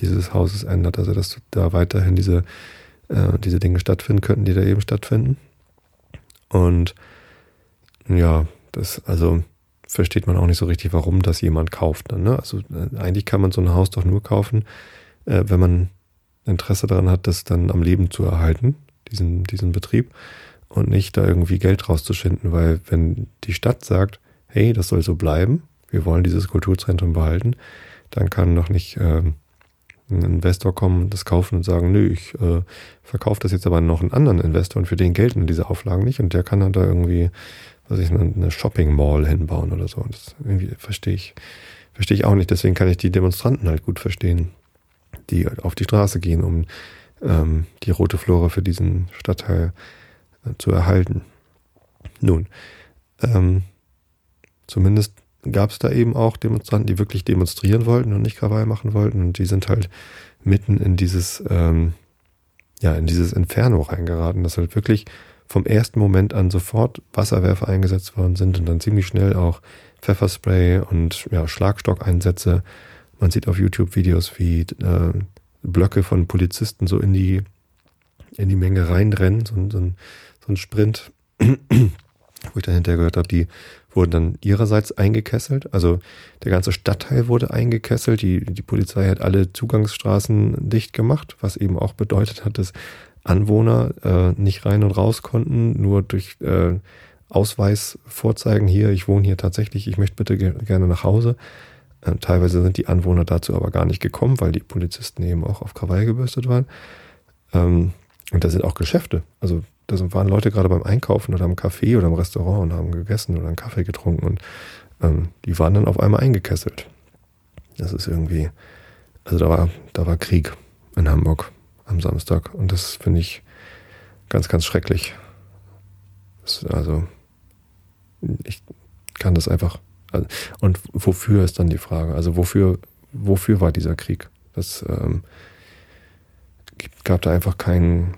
dieses Hauses ändert, also dass da weiterhin diese, äh, diese Dinge stattfinden könnten, die da eben stattfinden. Und ja, das, also versteht man auch nicht so richtig, warum das jemand kauft. Ne? Also äh, eigentlich kann man so ein Haus doch nur kaufen, äh, wenn man Interesse daran hat, das dann am Leben zu erhalten, diesen, diesen Betrieb, und nicht da irgendwie Geld rauszuschinden, weil wenn die Stadt sagt, hey, das soll so bleiben, wir wollen dieses Kulturzentrum behalten, dann kann doch nicht äh, ein Investor kommen, das kaufen und sagen, nö, ich äh, verkaufe das jetzt aber noch einen anderen Investor und für den gelten diese Auflagen nicht und der kann dann da irgendwie, was ich, eine Shopping Mall hinbauen oder so. Und das irgendwie verstehe ich, verstehe ich auch nicht. Deswegen kann ich die Demonstranten halt gut verstehen, die auf die Straße gehen, um ähm, die rote Flora für diesen Stadtteil äh, zu erhalten. Nun, ähm, zumindest gab es da eben auch Demonstranten, die wirklich demonstrieren wollten und nicht Krawall machen wollten. Und die sind halt mitten in dieses, ähm, ja, in dieses Inferno reingeraten, dass halt wirklich vom ersten Moment an sofort Wasserwerfer eingesetzt worden sind und dann ziemlich schnell auch Pfefferspray und ja, Schlagstockeinsätze. Man sieht auf YouTube Videos, wie äh, Blöcke von Polizisten so in die, in die Menge reinrennen, so, so, ein, ein Sprint, wo ich dann hinterher gehört habe, die wurden dann ihrerseits eingekesselt. Also der ganze Stadtteil wurde eingekesselt. Die, die Polizei hat alle Zugangsstraßen dicht gemacht, was eben auch bedeutet hat, dass Anwohner äh, nicht rein und raus konnten, nur durch äh, Ausweis vorzeigen, hier, ich wohne hier tatsächlich, ich möchte bitte ge gerne nach Hause. Äh, teilweise sind die Anwohner dazu aber gar nicht gekommen, weil die Polizisten eben auch auf Krawall gebürstet waren. Ähm, und da sind auch Geschäfte. Also da waren Leute gerade beim Einkaufen oder am Café oder im Restaurant und haben gegessen oder einen Kaffee getrunken und ähm, die waren dann auf einmal eingekesselt. Das ist irgendwie, also da war, da war Krieg in Hamburg am Samstag und das finde ich ganz, ganz schrecklich. Das, also ich kann das einfach. Also, und wofür ist dann die Frage? Also wofür, wofür war dieser Krieg? Das ähm, gab da einfach keinen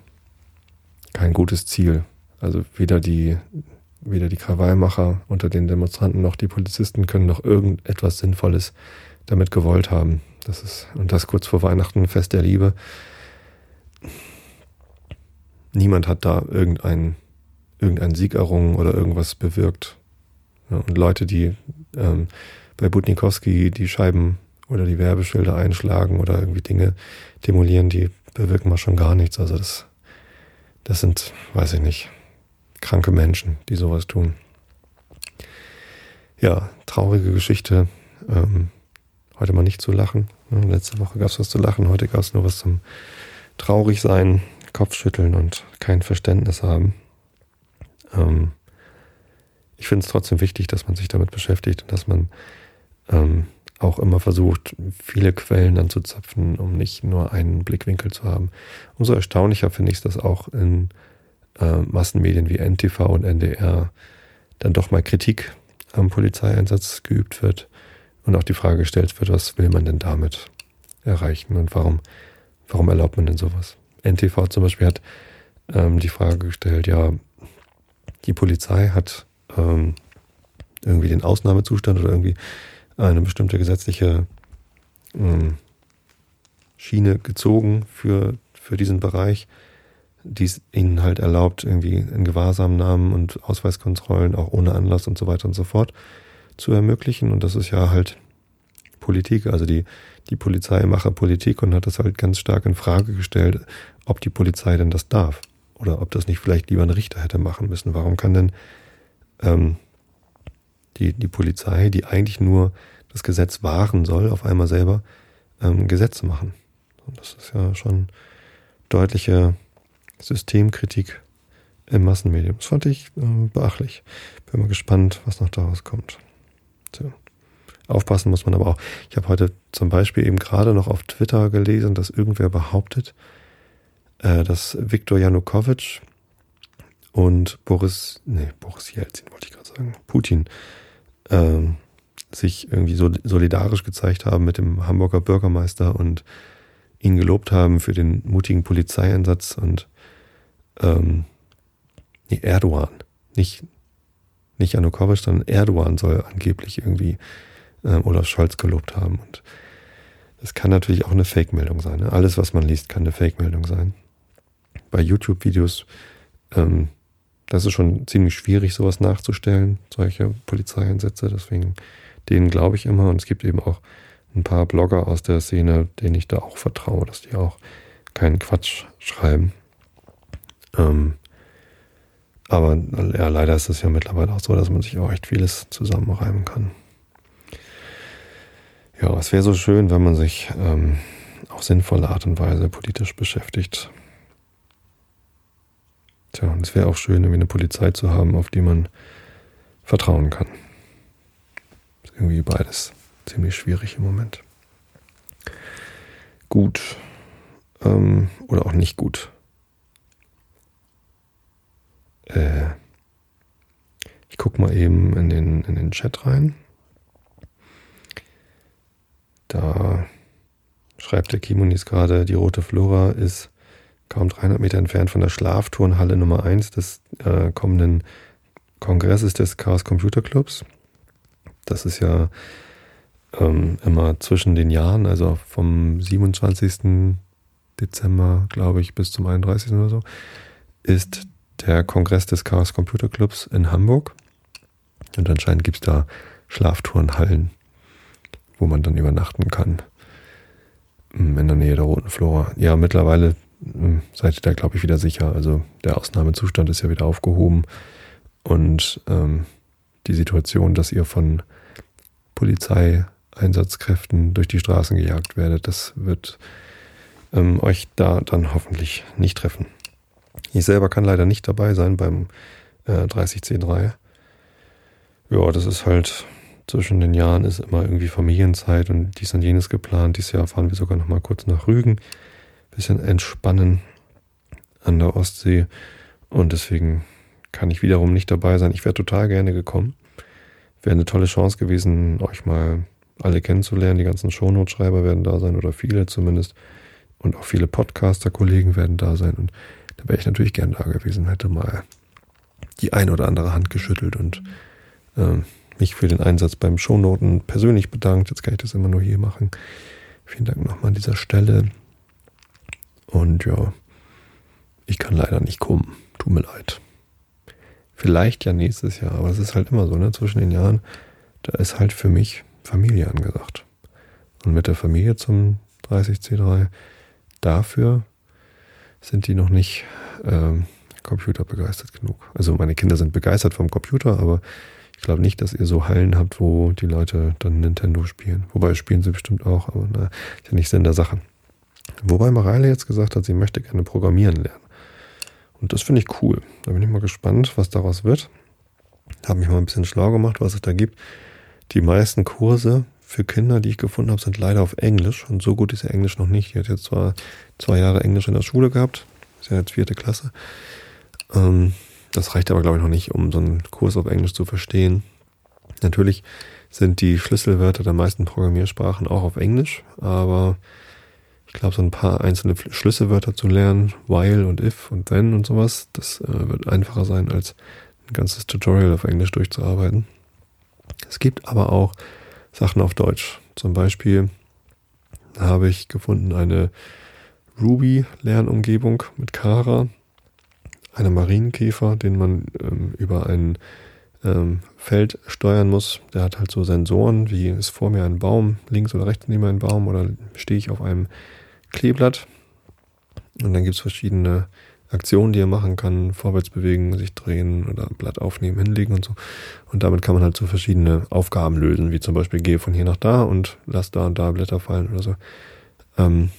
kein gutes Ziel. Also weder die, weder die Krawallmacher unter den Demonstranten noch die Polizisten können noch irgendetwas Sinnvolles damit gewollt haben. Das ist, und das kurz vor Weihnachten, Fest der Liebe. Niemand hat da irgendeinen irgendein Sieg errungen oder irgendwas bewirkt. Ja, und Leute, die ähm, bei Butnikowski die Scheiben oder die Werbeschilder einschlagen oder irgendwie Dinge demolieren, die bewirken mal schon gar nichts. Also das das sind, weiß ich nicht, kranke Menschen, die sowas tun. Ja, traurige Geschichte. Ähm, heute mal nicht zu lachen. Letzte Woche gab es was zu lachen, heute gab es nur was zum traurig sein, Kopfschütteln und kein Verständnis haben. Ähm, ich finde es trotzdem wichtig, dass man sich damit beschäftigt und dass man ähm, auch immer versucht, viele Quellen anzuzapfen, um nicht nur einen Blickwinkel zu haben. Umso erstaunlicher finde ich es, dass auch in äh, Massenmedien wie NTV und NDR dann doch mal Kritik am Polizeieinsatz geübt wird und auch die Frage gestellt wird, was will man denn damit erreichen und warum, warum erlaubt man denn sowas? NTV zum Beispiel hat ähm, die Frage gestellt, ja, die Polizei hat ähm, irgendwie den Ausnahmezustand oder irgendwie eine bestimmte gesetzliche ähm, Schiene gezogen für, für diesen Bereich, die es ihnen halt erlaubt, irgendwie in Gewahrsamnahmen und Ausweiskontrollen auch ohne Anlass und so weiter und so fort zu ermöglichen. Und das ist ja halt Politik. Also die, die Polizei mache Politik und hat das halt ganz stark in Frage gestellt, ob die Polizei denn das darf. Oder ob das nicht vielleicht lieber ein Richter hätte machen müssen. Warum kann denn ähm, die, die Polizei, die eigentlich nur das Gesetz wahren soll, auf einmal selber ähm, Gesetze machen. Und das ist ja schon deutliche Systemkritik im Massenmedium. Das fand ich ähm, beachtlich. Bin mal gespannt, was noch daraus kommt. So. Aufpassen muss man aber auch. Ich habe heute zum Beispiel eben gerade noch auf Twitter gelesen, dass irgendwer behauptet, äh, dass Viktor Janukowitsch und Boris, nee, Boris Jelzin wollte ich gerade sagen, Putin ähm, sich irgendwie so solidarisch gezeigt haben mit dem Hamburger Bürgermeister und ihn gelobt haben für den mutigen Polizeieinsatz und ähm, nee, Erdogan, nicht, nicht Janukovic, sondern Erdogan soll angeblich irgendwie äh, Olaf Scholz gelobt haben. Und das kann natürlich auch eine Fake-Meldung sein. Ne? Alles, was man liest, kann eine Fake-Meldung sein. Bei YouTube-Videos, ähm, das ist schon ziemlich schwierig, sowas nachzustellen, solche Polizeieinsätze. Deswegen, denen glaube ich immer. Und es gibt eben auch ein paar Blogger aus der Szene, denen ich da auch vertraue, dass die auch keinen Quatsch schreiben. Ähm, aber ja, leider ist es ja mittlerweile auch so, dass man sich auch echt vieles zusammenreimen kann. Ja, es wäre so schön, wenn man sich ähm, auf sinnvolle Art und Weise politisch beschäftigt. Tja, und es wäre auch schön, irgendwie eine Polizei zu haben, auf die man vertrauen kann. Ist irgendwie beides ziemlich schwierig im Moment. Gut. Ähm, oder auch nicht gut. Äh, ich gucke mal eben in den, in den Chat rein. Da schreibt der Kimonis gerade, die Rote Flora ist kaum 300 Meter entfernt von der Schlafturnhalle Nummer 1 des äh, kommenden Kongresses des Chaos Computer Clubs. Das ist ja ähm, immer zwischen den Jahren, also vom 27. Dezember, glaube ich, bis zum 31. oder so, ist der Kongress des Chaos Computer Clubs in Hamburg. Und anscheinend gibt es da Schlafturnhallen wo man dann übernachten kann. Mm, in der Nähe der Roten Flora. Ja, mittlerweile seid ihr da, glaube ich, wieder sicher. Also der Ausnahmezustand ist ja wieder aufgehoben. Und ähm, die Situation, dass ihr von Polizeieinsatzkräften durch die Straßen gejagt werdet, das wird ähm, euch da dann hoffentlich nicht treffen. Ich selber kann leider nicht dabei sein beim äh, 30C3. Ja, das ist halt zwischen den Jahren ist immer irgendwie Familienzeit und dies und jenes geplant. Dieses Jahr fahren wir sogar noch mal kurz nach Rügen. Bisschen entspannen an der Ostsee. Und deswegen kann ich wiederum nicht dabei sein. Ich wäre total gerne gekommen. Wäre eine tolle Chance gewesen, euch mal alle kennenzulernen. Die ganzen Shownote-Schreiber werden da sein oder viele zumindest. Und auch viele Podcaster-Kollegen werden da sein. Und da wäre ich natürlich gern da gewesen, hätte mal die ein oder andere Hand geschüttelt und ähm, mich für den Einsatz beim Shownoten persönlich bedankt. Jetzt kann ich das immer nur hier machen. Vielen Dank nochmal an dieser Stelle. Und ja, ich kann leider nicht kommen. Tut mir leid. Vielleicht ja nächstes Jahr, aber es ist halt immer so, ne? Zwischen den Jahren, da ist halt für mich Familie angesagt. Und mit der Familie zum 30C3, dafür sind die noch nicht ähm, computerbegeistert genug. Also meine Kinder sind begeistert vom Computer, aber ich glaube nicht, dass ihr so Hallen habt, wo die Leute dann Nintendo spielen. Wobei spielen sie bestimmt auch, aber na, ist ja nicht Sinn der Sache. Wobei Mareile jetzt gesagt hat, sie möchte gerne programmieren lernen. Und das finde ich cool. Da bin ich mal gespannt, was daraus wird. Habe mich mal ein bisschen schlau gemacht, was es da gibt. Die meisten Kurse für Kinder, die ich gefunden habe, sind leider auf Englisch. Und so gut ist ja Englisch noch nicht. Die hat jetzt zwar zwei Jahre Englisch in der Schule gehabt. Ist ja jetzt vierte Klasse. Ähm, das reicht aber, glaube ich, noch nicht, um so einen Kurs auf Englisch zu verstehen. Natürlich sind die Schlüsselwörter der meisten Programmiersprachen auch auf Englisch, aber ich glaube, so ein paar einzelne Schlüsselwörter zu lernen, while und if und then und sowas, das äh, wird einfacher sein, als ein ganzes Tutorial auf Englisch durchzuarbeiten. Es gibt aber auch Sachen auf Deutsch. Zum Beispiel habe ich gefunden eine Ruby-Lernumgebung mit Kara einem Marienkäfer, den man ähm, über ein ähm, Feld steuern muss. Der hat halt so Sensoren, wie ist vor mir ein Baum, links oder rechts neben ein Baum oder stehe ich auf einem Kleeblatt. Und dann gibt es verschiedene Aktionen, die er machen kann, vorwärts bewegen, sich drehen oder Blatt aufnehmen, hinlegen und so. Und damit kann man halt so verschiedene Aufgaben lösen, wie zum Beispiel gehe von hier nach da und lass da und da Blätter fallen oder so. Ähm,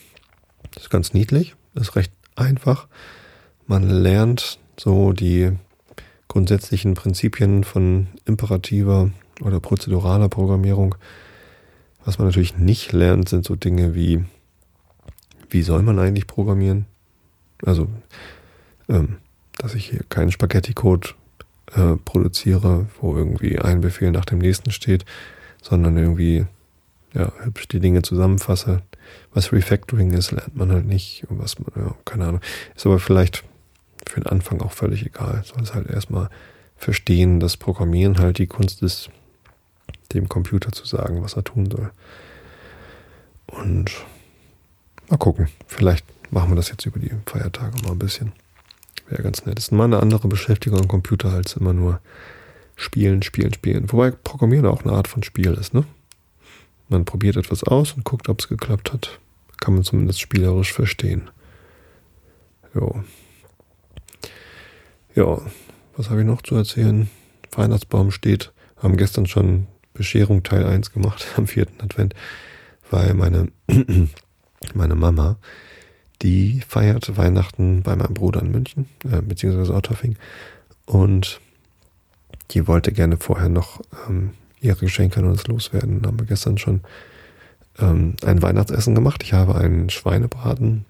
das ist ganz niedlich, ist recht einfach. Man lernt so die grundsätzlichen Prinzipien von imperativer oder prozeduraler Programmierung. Was man natürlich nicht lernt, sind so Dinge wie, wie soll man eigentlich programmieren? Also, ähm, dass ich hier keinen Spaghetti-Code äh, produziere, wo irgendwie ein Befehl nach dem nächsten steht, sondern irgendwie ja, hübsch die Dinge zusammenfasse. Was Refactoring ist, lernt man halt nicht. Was ja, keine Ahnung. Ist aber vielleicht für den Anfang auch völlig egal. Soll es halt erstmal verstehen, dass Programmieren halt die Kunst ist, dem Computer zu sagen, was er tun soll. Und mal gucken. Vielleicht machen wir das jetzt über die Feiertage mal ein bisschen. Wäre ganz nett. Das ist mal eine andere Beschäftigung am Computer als immer nur spielen, spielen, spielen. Wobei Programmieren auch eine Art von Spiel ist, ne? Man probiert etwas aus und guckt, ob es geklappt hat. Kann man zumindest spielerisch verstehen. Jo. Ja, was habe ich noch zu erzählen? Weihnachtsbaum steht. Haben gestern schon Bescherung Teil 1 gemacht am vierten Advent, weil meine, meine Mama, die feiert Weihnachten bei meinem Bruder in München, äh, beziehungsweise Otterfing. Und die wollte gerne vorher noch ähm, ihre Geschenke an uns loswerden. Haben wir gestern schon ähm, ein Weihnachtsessen gemacht. Ich habe einen Schweinebraten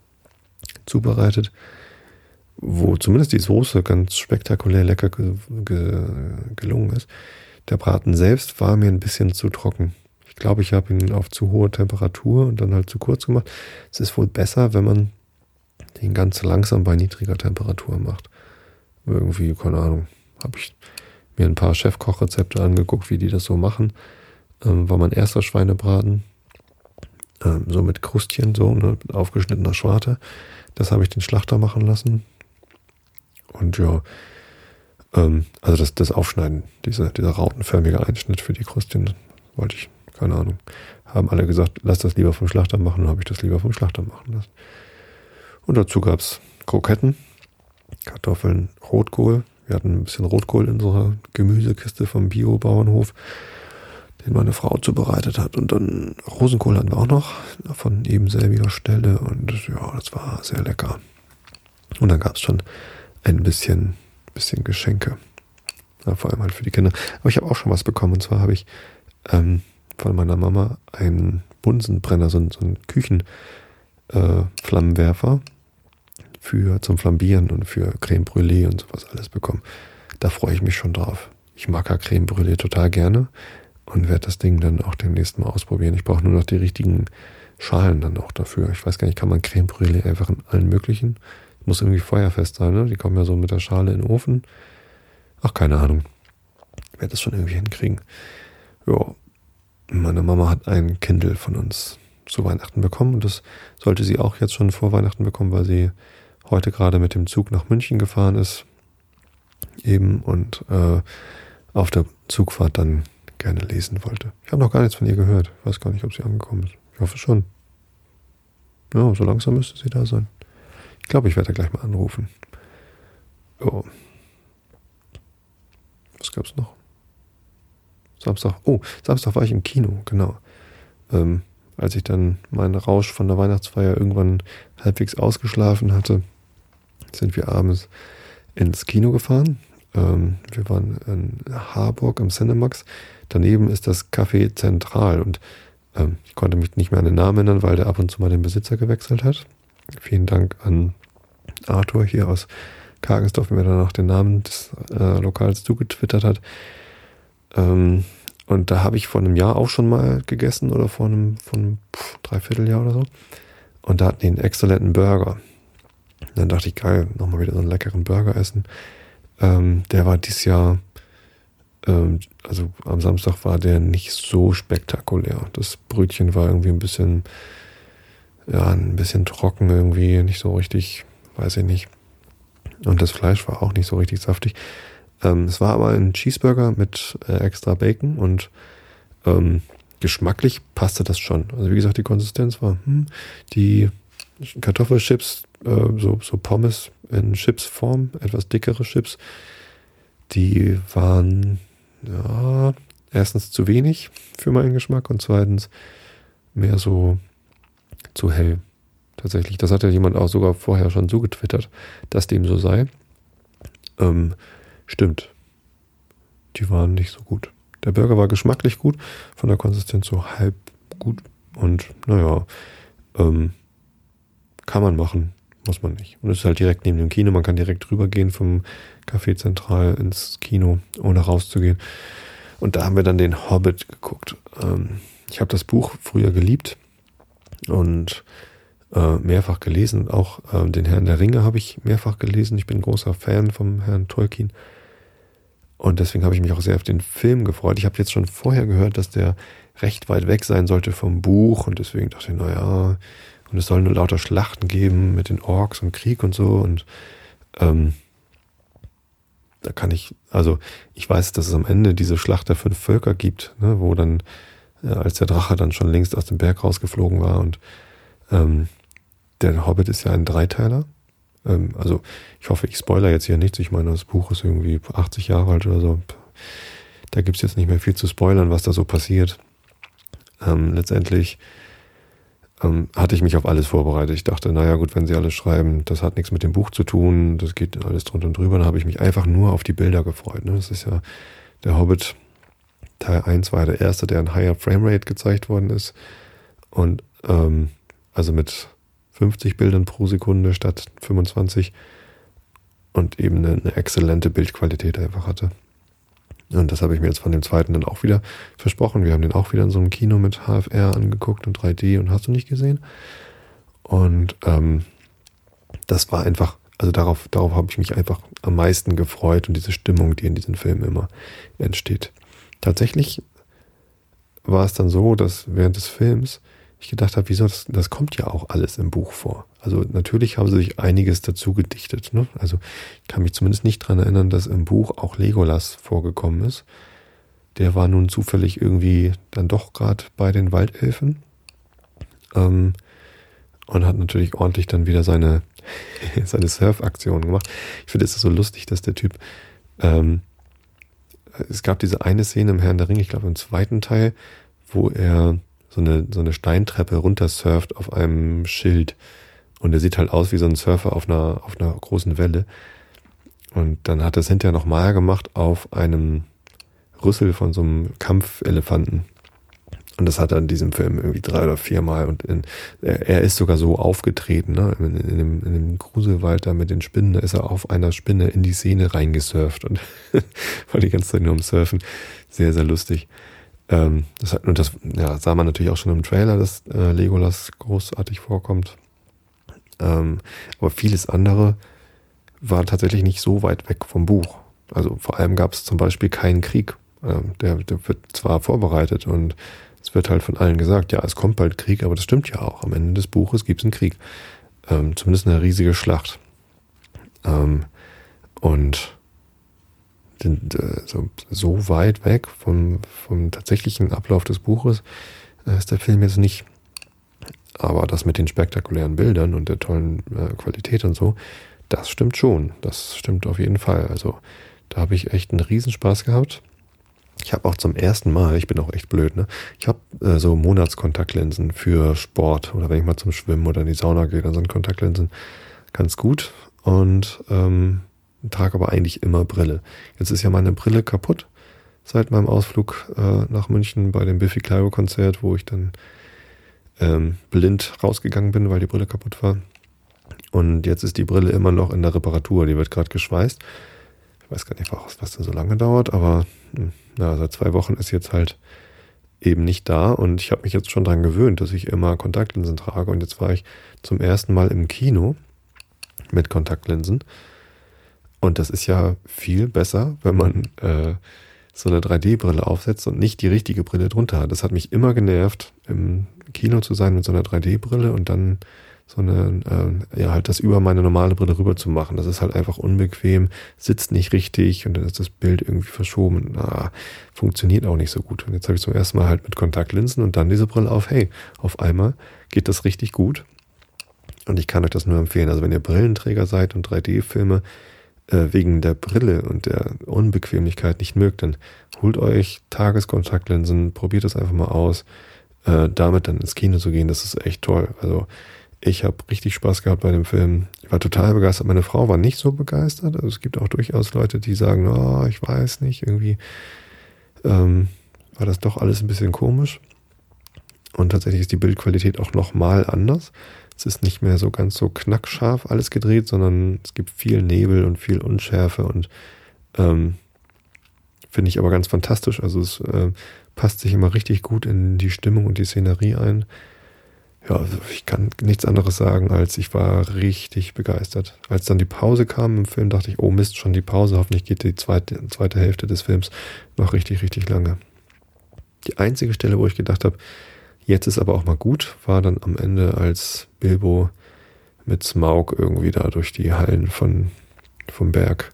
zubereitet, wo zumindest die Soße ganz spektakulär lecker ge ge gelungen ist. Der Braten selbst war mir ein bisschen zu trocken. Ich glaube, ich habe ihn auf zu hohe Temperatur und dann halt zu kurz gemacht. Es ist wohl besser, wenn man den ganz langsam bei niedriger Temperatur macht. Irgendwie, keine Ahnung, habe ich mir ein paar Chefkochrezepte angeguckt, wie die das so machen. Ähm, war mein erster Schweinebraten. Ähm, so mit Krustchen, so, ne, aufgeschnittener Schwarte. Das habe ich den Schlachter machen lassen. Und ja, ähm, also das, das Aufschneiden, diese, dieser rautenförmige Einschnitt für die Krustchen, wollte ich, keine Ahnung. Haben alle gesagt, lass das lieber vom Schlachter machen, dann habe ich das lieber vom Schlachter machen lassen. Und dazu gab es Kroketten, Kartoffeln, Rotkohl, wir hatten ein bisschen Rotkohl in unserer Gemüsekiste vom Bio-Bauernhof, den meine Frau zubereitet hat. Und dann Rosenkohl hatten wir auch noch von eben selbiger Stelle. Und ja, das war sehr lecker. Und dann gab es schon ein bisschen, bisschen Geschenke. Ja, vor allem halt für die Kinder. Aber ich habe auch schon was bekommen. Und zwar habe ich ähm, von meiner Mama einen Bunsenbrenner, so, so einen Küchenflammenwerfer. Äh, für zum Flambieren und für Creme Brûlée und sowas alles bekommen. Da freue ich mich schon drauf. Ich mag ja Creme Brûlée total gerne und werde das Ding dann auch demnächst mal ausprobieren. Ich brauche nur noch die richtigen Schalen dann auch dafür. Ich weiß gar nicht, kann man Creme Brûlée einfach in allen möglichen? Muss irgendwie feuerfest sein, ne? Die kommen ja so mit der Schale in den Ofen. Ach, keine Ahnung. Ich werde das schon irgendwie hinkriegen. Ja, meine Mama hat ein Kindle von uns zu Weihnachten bekommen und das sollte sie auch jetzt schon vor Weihnachten bekommen, weil sie heute gerade mit dem Zug nach München gefahren ist. Eben und äh, auf der Zugfahrt dann gerne lesen wollte. Ich habe noch gar nichts von ihr gehört. Ich weiß gar nicht, ob sie angekommen ist. Ich hoffe schon. Ja, so langsam müsste sie da sein. Ich glaube, ich werde gleich mal anrufen. Oh. Was gab's noch? Samstag. Oh, Samstag war ich im Kino, genau. Ähm, als ich dann meinen Rausch von der Weihnachtsfeier irgendwann halbwegs ausgeschlafen hatte, sind wir abends ins Kino gefahren. Ähm, wir waren in Harburg am Cinemax. Daneben ist das Café Zentral und ähm, ich konnte mich nicht mehr an den Namen erinnern, weil der ab und zu mal den Besitzer gewechselt hat. Vielen Dank an Arthur hier aus Kargensdorf, mir dann auch den Namen des äh, Lokals zugetwittert hat. Ähm, und da habe ich vor einem Jahr auch schon mal gegessen oder vor einem, vor einem pff, Dreivierteljahr oder so. Und da hatten die einen exzellenten Burger. Und dann dachte ich, geil, nochmal wieder so einen leckeren Burger essen. Ähm, der war dieses Jahr, ähm, also am Samstag war der nicht so spektakulär. Das Brötchen war irgendwie ein bisschen, ja, ein bisschen trocken irgendwie, nicht so richtig, weiß ich nicht. Und das Fleisch war auch nicht so richtig saftig. Ähm, es war aber ein Cheeseburger mit äh, extra Bacon und ähm, geschmacklich passte das schon. Also wie gesagt, die Konsistenz war, hm, die Kartoffelchips, äh, so, so Pommes in Chipsform, etwas dickere Chips, die waren ja erstens zu wenig für meinen Geschmack und zweitens mehr so zu hell. Tatsächlich, das hat ja jemand auch sogar vorher schon so getwittert, dass dem so sei. Ähm, stimmt. Die waren nicht so gut. Der Burger war geschmacklich gut, von der Konsistenz so halb gut und naja, ähm, kann man machen, muss man nicht. Und es ist halt direkt neben dem Kino. Man kann direkt rübergehen vom Café Zentral ins Kino, ohne rauszugehen. Und da haben wir dann den Hobbit geguckt. Ähm, ich habe das Buch früher geliebt und äh, mehrfach gelesen. Auch äh, den Herrn der Ringe habe ich mehrfach gelesen. Ich bin großer Fan vom Herrn Tolkien. Und deswegen habe ich mich auch sehr auf den Film gefreut. Ich habe jetzt schon vorher gehört, dass der recht weit weg sein sollte vom Buch und deswegen dachte ich, naja, und es soll nur lauter Schlachten geben mit den Orks und Krieg und so und ähm, da kann ich, also ich weiß, dass es am Ende diese Schlacht der fünf Völker gibt, ne, wo dann, als der Drache dann schon längst aus dem Berg rausgeflogen war und ähm, der Hobbit ist ja ein Dreiteiler. Ähm, also ich hoffe, ich spoiler jetzt hier nichts. Ich meine, das Buch ist irgendwie 80 Jahre alt oder so. Da gibt's jetzt nicht mehr viel zu spoilern, was da so passiert. Ähm, letztendlich ähm, hatte ich mich auf alles vorbereitet. Ich dachte, naja gut, wenn sie alles schreiben, das hat nichts mit dem Buch zu tun, das geht alles drunter und drüber. Dann habe ich mich einfach nur auf die Bilder gefreut. Ne? Das ist ja der Hobbit Teil 1 war der erste, der in higher Framerate gezeigt worden ist. Und ähm, also mit 50 Bildern pro Sekunde statt 25 und eben eine, eine exzellente Bildqualität einfach hatte. Und das habe ich mir jetzt von dem zweiten dann auch wieder versprochen. Wir haben den auch wieder in so einem Kino mit HFR angeguckt und 3D und hast du nicht gesehen. Und ähm, das war einfach, also darauf, darauf habe ich mich einfach am meisten gefreut und diese Stimmung, die in diesen Filmen immer entsteht. Tatsächlich war es dann so, dass während des Films ich gedacht habe, wieso, das, das kommt ja auch alles im Buch vor. Also natürlich haben sie sich einiges dazu gedichtet. Ne? Also ich kann mich zumindest nicht dran erinnern, dass im Buch auch Legolas vorgekommen ist. Der war nun zufällig irgendwie dann doch gerade bei den Waldelfen ähm, und hat natürlich ordentlich dann wieder seine, seine Surf-Aktion gemacht. Ich finde es so lustig, dass der Typ, ähm, es gab diese eine Szene im Herrn der Ringe, ich glaube im zweiten Teil, wo er so eine, so eine Steintreppe runtersurft auf einem Schild. Und er sieht halt aus wie so ein Surfer auf einer, auf einer großen Welle. Und dann hat er es hinterher nochmal gemacht auf einem Rüssel von so einem Kampfelefanten. Und das hat er in diesem Film irgendwie drei oder viermal. Und in, er, er, ist sogar so aufgetreten, ne? In, in, dem, in dem Gruselwald da mit den Spinnen, da ist er auf einer Spinne in die Szene reingesurft und war die ganze Zeit nur am Surfen. Sehr, sehr lustig. Ähm, das, und das ja, sah man natürlich auch schon im Trailer, dass äh, Legolas großartig vorkommt. Ähm, aber vieles andere war tatsächlich nicht so weit weg vom Buch. Also vor allem gab es zum Beispiel keinen Krieg. Ähm, der, der wird zwar vorbereitet und es wird halt von allen gesagt, ja, es kommt bald Krieg, aber das stimmt ja auch. Am Ende des Buches gibt es einen Krieg. Ähm, zumindest eine riesige Schlacht. Ähm, und äh, so, so weit weg vom, vom tatsächlichen Ablauf des Buches äh, ist der Film jetzt nicht. Aber das mit den spektakulären Bildern und der tollen äh, Qualität und so, das stimmt schon. Das stimmt auf jeden Fall. Also da habe ich echt einen Riesenspaß gehabt. Ich habe auch zum ersten Mal, ich bin auch echt blöd, ne? Ich habe äh, so Monatskontaktlinsen für Sport oder wenn ich mal zum Schwimmen oder in die Sauna gehe, dann sind Kontaktlinsen ganz gut. Und ähm, trage aber eigentlich immer Brille. Jetzt ist ja meine Brille kaputt seit meinem Ausflug äh, nach München bei dem Biffy Clyro Konzert, wo ich dann ähm, blind rausgegangen bin, weil die Brille kaputt war. Und jetzt ist die Brille immer noch in der Reparatur, die wird gerade geschweißt. Ich weiß gar nicht, was, was da so lange dauert, aber hm, na, seit zwei Wochen ist jetzt halt eben nicht da und ich habe mich jetzt schon dran gewöhnt, dass ich immer Kontaktlinsen trage und jetzt war ich zum ersten Mal im Kino mit Kontaktlinsen und das ist ja viel besser, wenn man äh, so eine 3D-Brille aufsetzt und nicht die richtige Brille drunter hat. Das hat mich immer genervt, im Kino zu sein mit so einer 3D-Brille und dann so eine, äh, ja, halt das über meine normale Brille rüber zu machen. Das ist halt einfach unbequem, sitzt nicht richtig und dann ist das Bild irgendwie verschoben. Na, funktioniert auch nicht so gut. Und jetzt habe ich zum ersten Mal halt mit Kontaktlinsen und dann diese Brille auf. Hey, auf einmal geht das richtig gut. Und ich kann euch das nur empfehlen. Also wenn ihr Brillenträger seid und 3D-Filme äh, wegen der Brille und der Unbequemlichkeit nicht mögt, dann holt euch Tageskontaktlinsen, probiert das einfach mal aus, äh, damit dann ins Kino zu gehen, das ist echt toll. Also ich habe richtig Spaß gehabt bei dem Film. Ich war total begeistert. Meine Frau war nicht so begeistert. Also es gibt auch durchaus Leute, die sagen, oh, ich weiß nicht, irgendwie ähm, war das doch alles ein bisschen komisch. Und tatsächlich ist die Bildqualität auch nochmal anders. Es ist nicht mehr so ganz so knackscharf alles gedreht, sondern es gibt viel Nebel und viel Unschärfe und ähm, Finde ich aber ganz fantastisch. Also es äh, passt sich immer richtig gut in die Stimmung und die Szenerie ein. Ja, also ich kann nichts anderes sagen, als ich war richtig begeistert. Als dann die Pause kam im Film, dachte ich, oh Mist, schon die Pause. Hoffentlich geht die zweite, zweite Hälfte des Films noch richtig, richtig lange. Die einzige Stelle, wo ich gedacht habe, jetzt ist aber auch mal gut, war dann am Ende, als Bilbo mit Smaug irgendwie da durch die Hallen von, vom Berg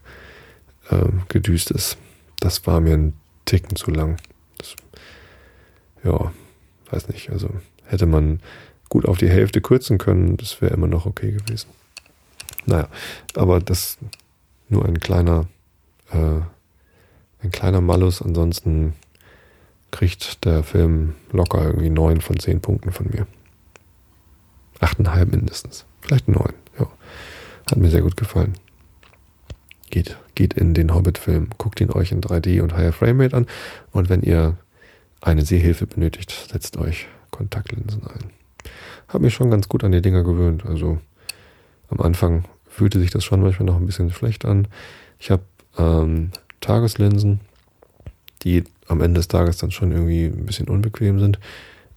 äh, gedüst ist. Das war mir ein Ticken zu lang. Das, ja, weiß nicht. Also hätte man gut auf die Hälfte kürzen können, das wäre immer noch okay gewesen. Naja, aber das nur ein kleiner, äh, ein kleiner Malus. Ansonsten kriegt der Film locker irgendwie neun von zehn Punkten von mir. Achteinhalb mindestens. Vielleicht neun, ja. Hat mir sehr gut gefallen. Geht, geht in den Hobbit-Film, guckt ihn euch in 3D und Higher Framerate an und wenn ihr eine Sehhilfe benötigt, setzt euch Kontaktlinsen ein. Hab mich schon ganz gut an die Dinger gewöhnt. Also am Anfang fühlte sich das schon manchmal noch ein bisschen schlecht an. Ich habe ähm, Tageslinsen, die am Ende des Tages dann schon irgendwie ein bisschen unbequem sind.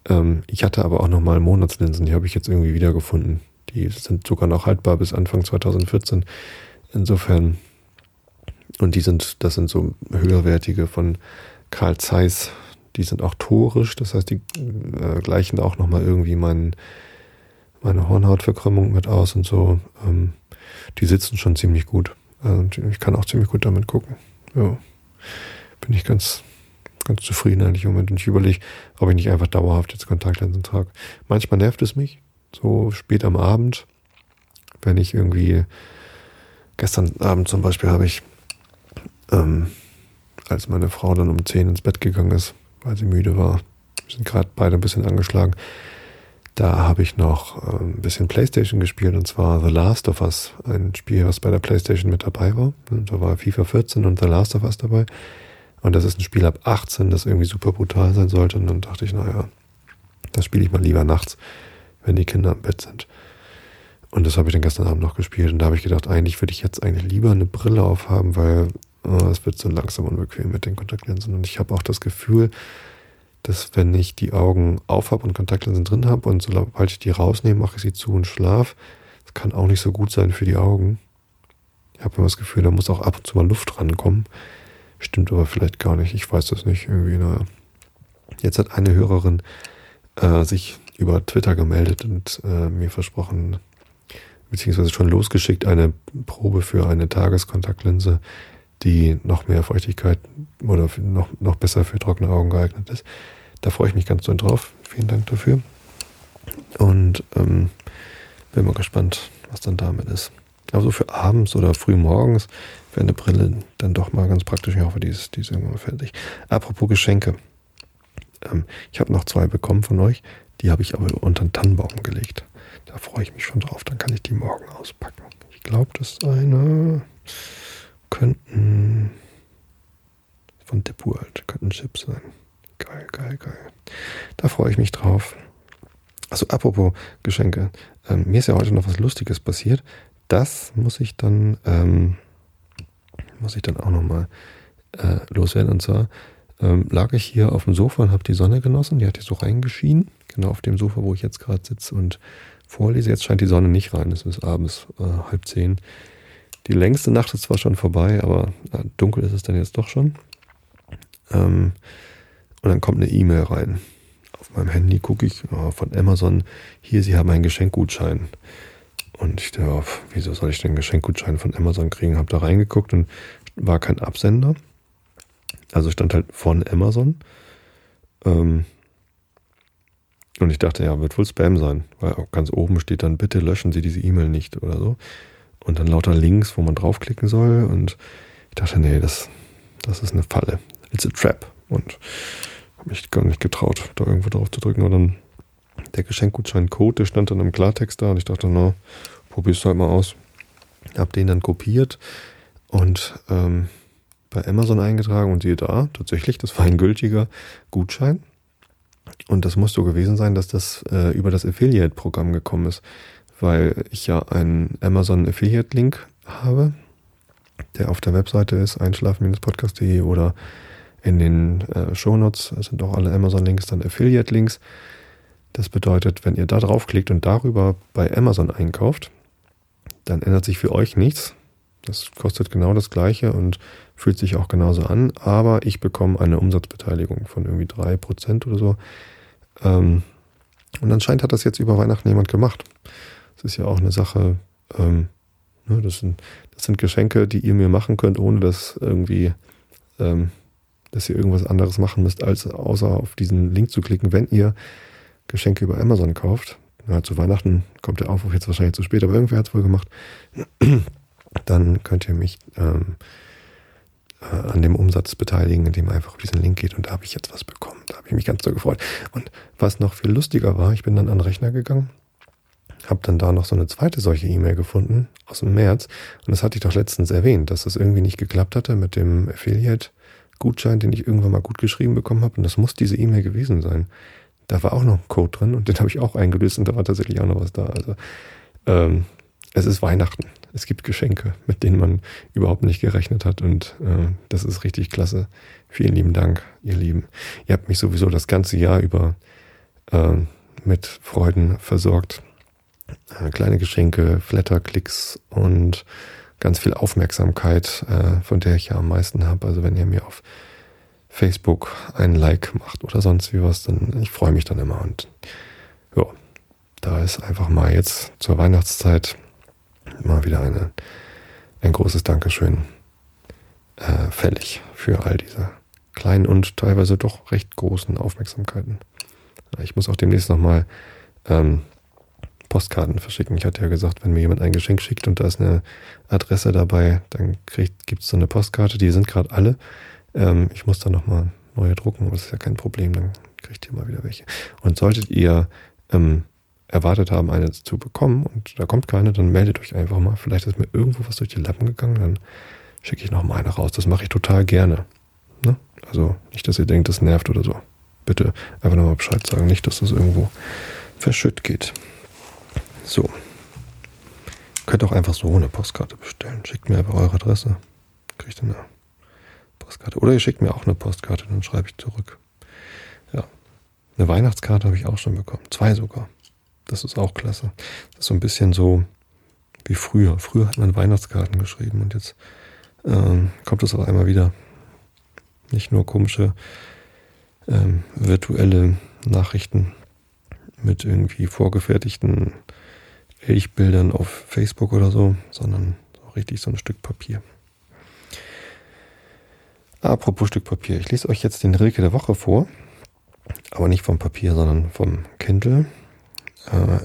Ähm, ich hatte aber auch nochmal Monatslinsen, die habe ich jetzt irgendwie wiedergefunden. Die sind sogar noch haltbar bis Anfang 2014. Insofern, und die sind, das sind so höherwertige von Karl Zeiss. Die sind auch torisch, das heißt, die äh, gleichen auch nochmal irgendwie meinen, meine Hornhautverkrümmung mit aus und so. Ähm, die sitzen schon ziemlich gut. Also ich kann auch ziemlich gut damit gucken. Ja. Bin ich ganz, ganz zufrieden eigentlich im Moment. Und ich überlege, ob ich nicht einfach dauerhaft jetzt Kontaktlinsen trage. Manchmal nervt es mich, so spät am Abend, wenn ich irgendwie, gestern Abend zum Beispiel habe ich, ähm, als meine Frau dann um 10 ins Bett gegangen ist, weil sie müde war, wir sind gerade beide ein bisschen angeschlagen, da habe ich noch äh, ein bisschen Playstation gespielt und zwar The Last of Us, ein Spiel, was bei der Playstation mit dabei war. Da war FIFA 14 und The Last of Us dabei. Und das ist ein Spiel ab 18, das irgendwie super brutal sein sollte. Und dann dachte ich, naja, das spiele ich mal lieber nachts wenn die Kinder im Bett sind. Und das habe ich dann gestern Abend noch gespielt. Und da habe ich gedacht, eigentlich würde ich jetzt eigentlich lieber eine Brille aufhaben, weil es wird so langsam unbequem mit den Kontaktlinsen. Und ich habe auch das Gefühl, dass wenn ich die Augen auf habe und Kontaktlinsen drin habe und sobald ich die rausnehme, mache ich sie zu und schlaf. Das kann auch nicht so gut sein für die Augen. Ich habe immer das Gefühl, da muss auch ab und zu mal Luft rankommen. Stimmt aber vielleicht gar nicht. Ich weiß das nicht irgendwie. Naja. Jetzt hat eine Hörerin äh, sich über Twitter gemeldet und äh, mir versprochen, beziehungsweise schon losgeschickt, eine Probe für eine Tageskontaktlinse, die noch mehr Feuchtigkeit oder noch, noch besser für trockene Augen geeignet ist. Da freue ich mich ganz so drauf. Vielen Dank dafür. Und ähm, bin mal gespannt, was dann damit ist. Aber so für abends oder früh morgens wäre eine Brille dann doch mal ganz praktisch. Ich hoffe, die ist, die ist irgendwann mal fertig. Apropos Geschenke. Ähm, ich habe noch zwei bekommen von euch. Die habe ich aber unter den Tannenbaum gelegt. Da freue ich mich schon drauf. Dann kann ich die morgen auspacken. Ich glaube, das ist eine könnten von Depp World, könnten Chips sein. Geil, geil, geil. Da freue ich mich drauf. Also apropos Geschenke. Ähm, mir ist ja heute noch was Lustiges passiert. Das muss ich dann, ähm, muss ich dann auch nochmal äh, loswerden. Und zwar ähm, lag ich hier auf dem Sofa und habe die Sonne genossen. Die hat hier so reingeschienen. Genau auf dem Sofa, wo ich jetzt gerade sitze und vorlese. Jetzt scheint die Sonne nicht rein. Es ist abends äh, halb zehn. Die längste Nacht ist zwar schon vorbei, aber äh, dunkel ist es dann jetzt doch schon. Ähm, und dann kommt eine E-Mail rein. Auf meinem Handy gucke ich oh, von Amazon, hier, Sie haben einen Geschenkgutschein. Und ich dachte, oh, wieso soll ich denn einen Geschenkgutschein von Amazon kriegen? Hab da reingeguckt und war kein Absender. Also stand halt von Amazon. Ähm, und ich dachte, ja, wird wohl Spam sein, weil auch ganz oben steht dann, bitte löschen Sie diese E-Mail nicht oder so. Und dann lauter Links, wo man draufklicken soll. Und ich dachte, nee, das, das ist eine Falle. It's a trap. Und habe mich gar nicht getraut, da irgendwo drauf zu drücken. Und dann der Geschenkgutschein-Code, der stand dann im Klartext da. Und ich dachte, na, probier's halt mal aus. Hab den dann kopiert und ähm, bei Amazon eingetragen und siehe da, tatsächlich, das war ein gültiger Gutschein. Und das muss so gewesen sein, dass das äh, über das Affiliate-Programm gekommen ist, weil ich ja einen Amazon Affiliate-Link habe, der auf der Webseite ist, einschlafen-podcast.de oder in den äh, Shownotes sind auch alle Amazon-Links dann Affiliate-Links. Das bedeutet, wenn ihr da draufklickt und darüber bei Amazon einkauft, dann ändert sich für euch nichts. Das kostet genau das gleiche und fühlt sich auch genauso an, aber ich bekomme eine Umsatzbeteiligung von irgendwie drei Prozent oder so. Ähm, und anscheinend hat das jetzt über Weihnachten jemand gemacht. Das ist ja auch eine Sache, ähm, ne, das, sind, das sind Geschenke, die ihr mir machen könnt, ohne dass irgendwie, ähm, dass ihr irgendwas anderes machen müsst, als außer auf diesen Link zu klicken, wenn ihr Geschenke über Amazon kauft. Ja, zu Weihnachten kommt der Aufruf jetzt wahrscheinlich zu spät, aber irgendwer hat es wohl gemacht. Dann könnt ihr mich ähm, äh, an dem Umsatz beteiligen, indem ihr einfach auf diesen Link geht. Und da habe ich jetzt was bekommen. Da habe ich mich ganz so gefreut. Und was noch viel lustiger war, ich bin dann an den Rechner gegangen, habe dann da noch so eine zweite solche E-Mail gefunden aus dem März. Und das hatte ich doch letztens erwähnt, dass das irgendwie nicht geklappt hatte mit dem Affiliate-Gutschein, den ich irgendwann mal gut geschrieben bekommen habe. Und das muss diese E-Mail gewesen sein. Da war auch noch ein Code drin und den habe ich auch eingelöst und da war tatsächlich auch noch was da. Also ähm, es ist Weihnachten. Es gibt Geschenke, mit denen man überhaupt nicht gerechnet hat. Und äh, das ist richtig klasse. Vielen lieben Dank, ihr Lieben. Ihr habt mich sowieso das ganze Jahr über äh, mit Freuden versorgt. Äh, kleine Geschenke, Flatterklicks und ganz viel Aufmerksamkeit, äh, von der ich ja am meisten habe. Also wenn ihr mir auf Facebook einen Like macht oder sonst wie was, dann ich freue mich dann immer. Und ja, da ist einfach mal jetzt zur Weihnachtszeit mal wieder eine, ein großes Dankeschön äh, fällig für all diese kleinen und teilweise doch recht großen Aufmerksamkeiten. Ich muss auch demnächst nochmal ähm, Postkarten verschicken. Ich hatte ja gesagt, wenn mir jemand ein Geschenk schickt und da ist eine Adresse dabei, dann gibt es so eine Postkarte. Die sind gerade alle. Ähm, ich muss dann nochmal neue drucken, das ist ja kein Problem, dann kriegt ihr mal wieder welche. Und solltet ihr ähm, erwartet haben, eine zu bekommen und da kommt keine, dann meldet euch einfach mal. Vielleicht ist mir irgendwo was durch die Lappen gegangen, dann schicke ich noch mal eine raus. Das mache ich total gerne. Ne? Also nicht, dass ihr denkt, das nervt oder so. Bitte einfach nochmal Bescheid sagen, nicht, dass das irgendwo verschütt geht. So. Könnt auch einfach so eine Postkarte bestellen. Schickt mir einfach eure Adresse. Kriegt eine Postkarte. Oder ihr schickt mir auch eine Postkarte, dann schreibe ich zurück. Ja. Eine Weihnachtskarte habe ich auch schon bekommen. Zwei sogar. Das ist auch klasse. Das ist so ein bisschen so wie früher. Früher hat man Weihnachtskarten geschrieben und jetzt ähm, kommt es auch einmal wieder. Nicht nur komische ähm, virtuelle Nachrichten mit irgendwie vorgefertigten Elchbildern auf Facebook oder so, sondern auch richtig so ein Stück Papier. Apropos Stück Papier, ich lese euch jetzt den Rilke der Woche vor, aber nicht vom Papier, sondern vom Kindle. Äh,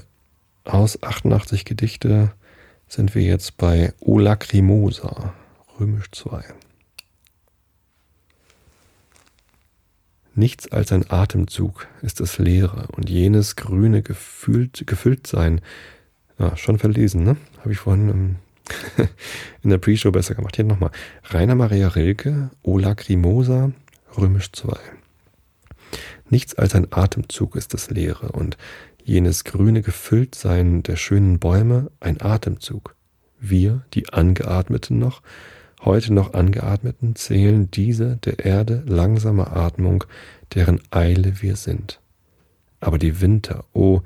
aus 88 Gedichte sind wir jetzt bei O Lacrimosa, römisch 2. Nichts als ein Atemzug ist das Leere und jenes grüne gefüllt, Gefülltsein. Ja, schon verlesen, ne? Habe ich vorhin im, in der Pre-Show besser gemacht. Hier nochmal. Rainer Maria Rilke, O Lacrimosa, römisch 2. Nichts als ein Atemzug ist das Leere und jenes grüne Gefülltsein der schönen Bäume ein Atemzug. Wir, die Angeatmeten noch, heute noch Angeatmeten, zählen diese der Erde langsame Atmung, deren Eile wir sind. Aber die Winter, oh,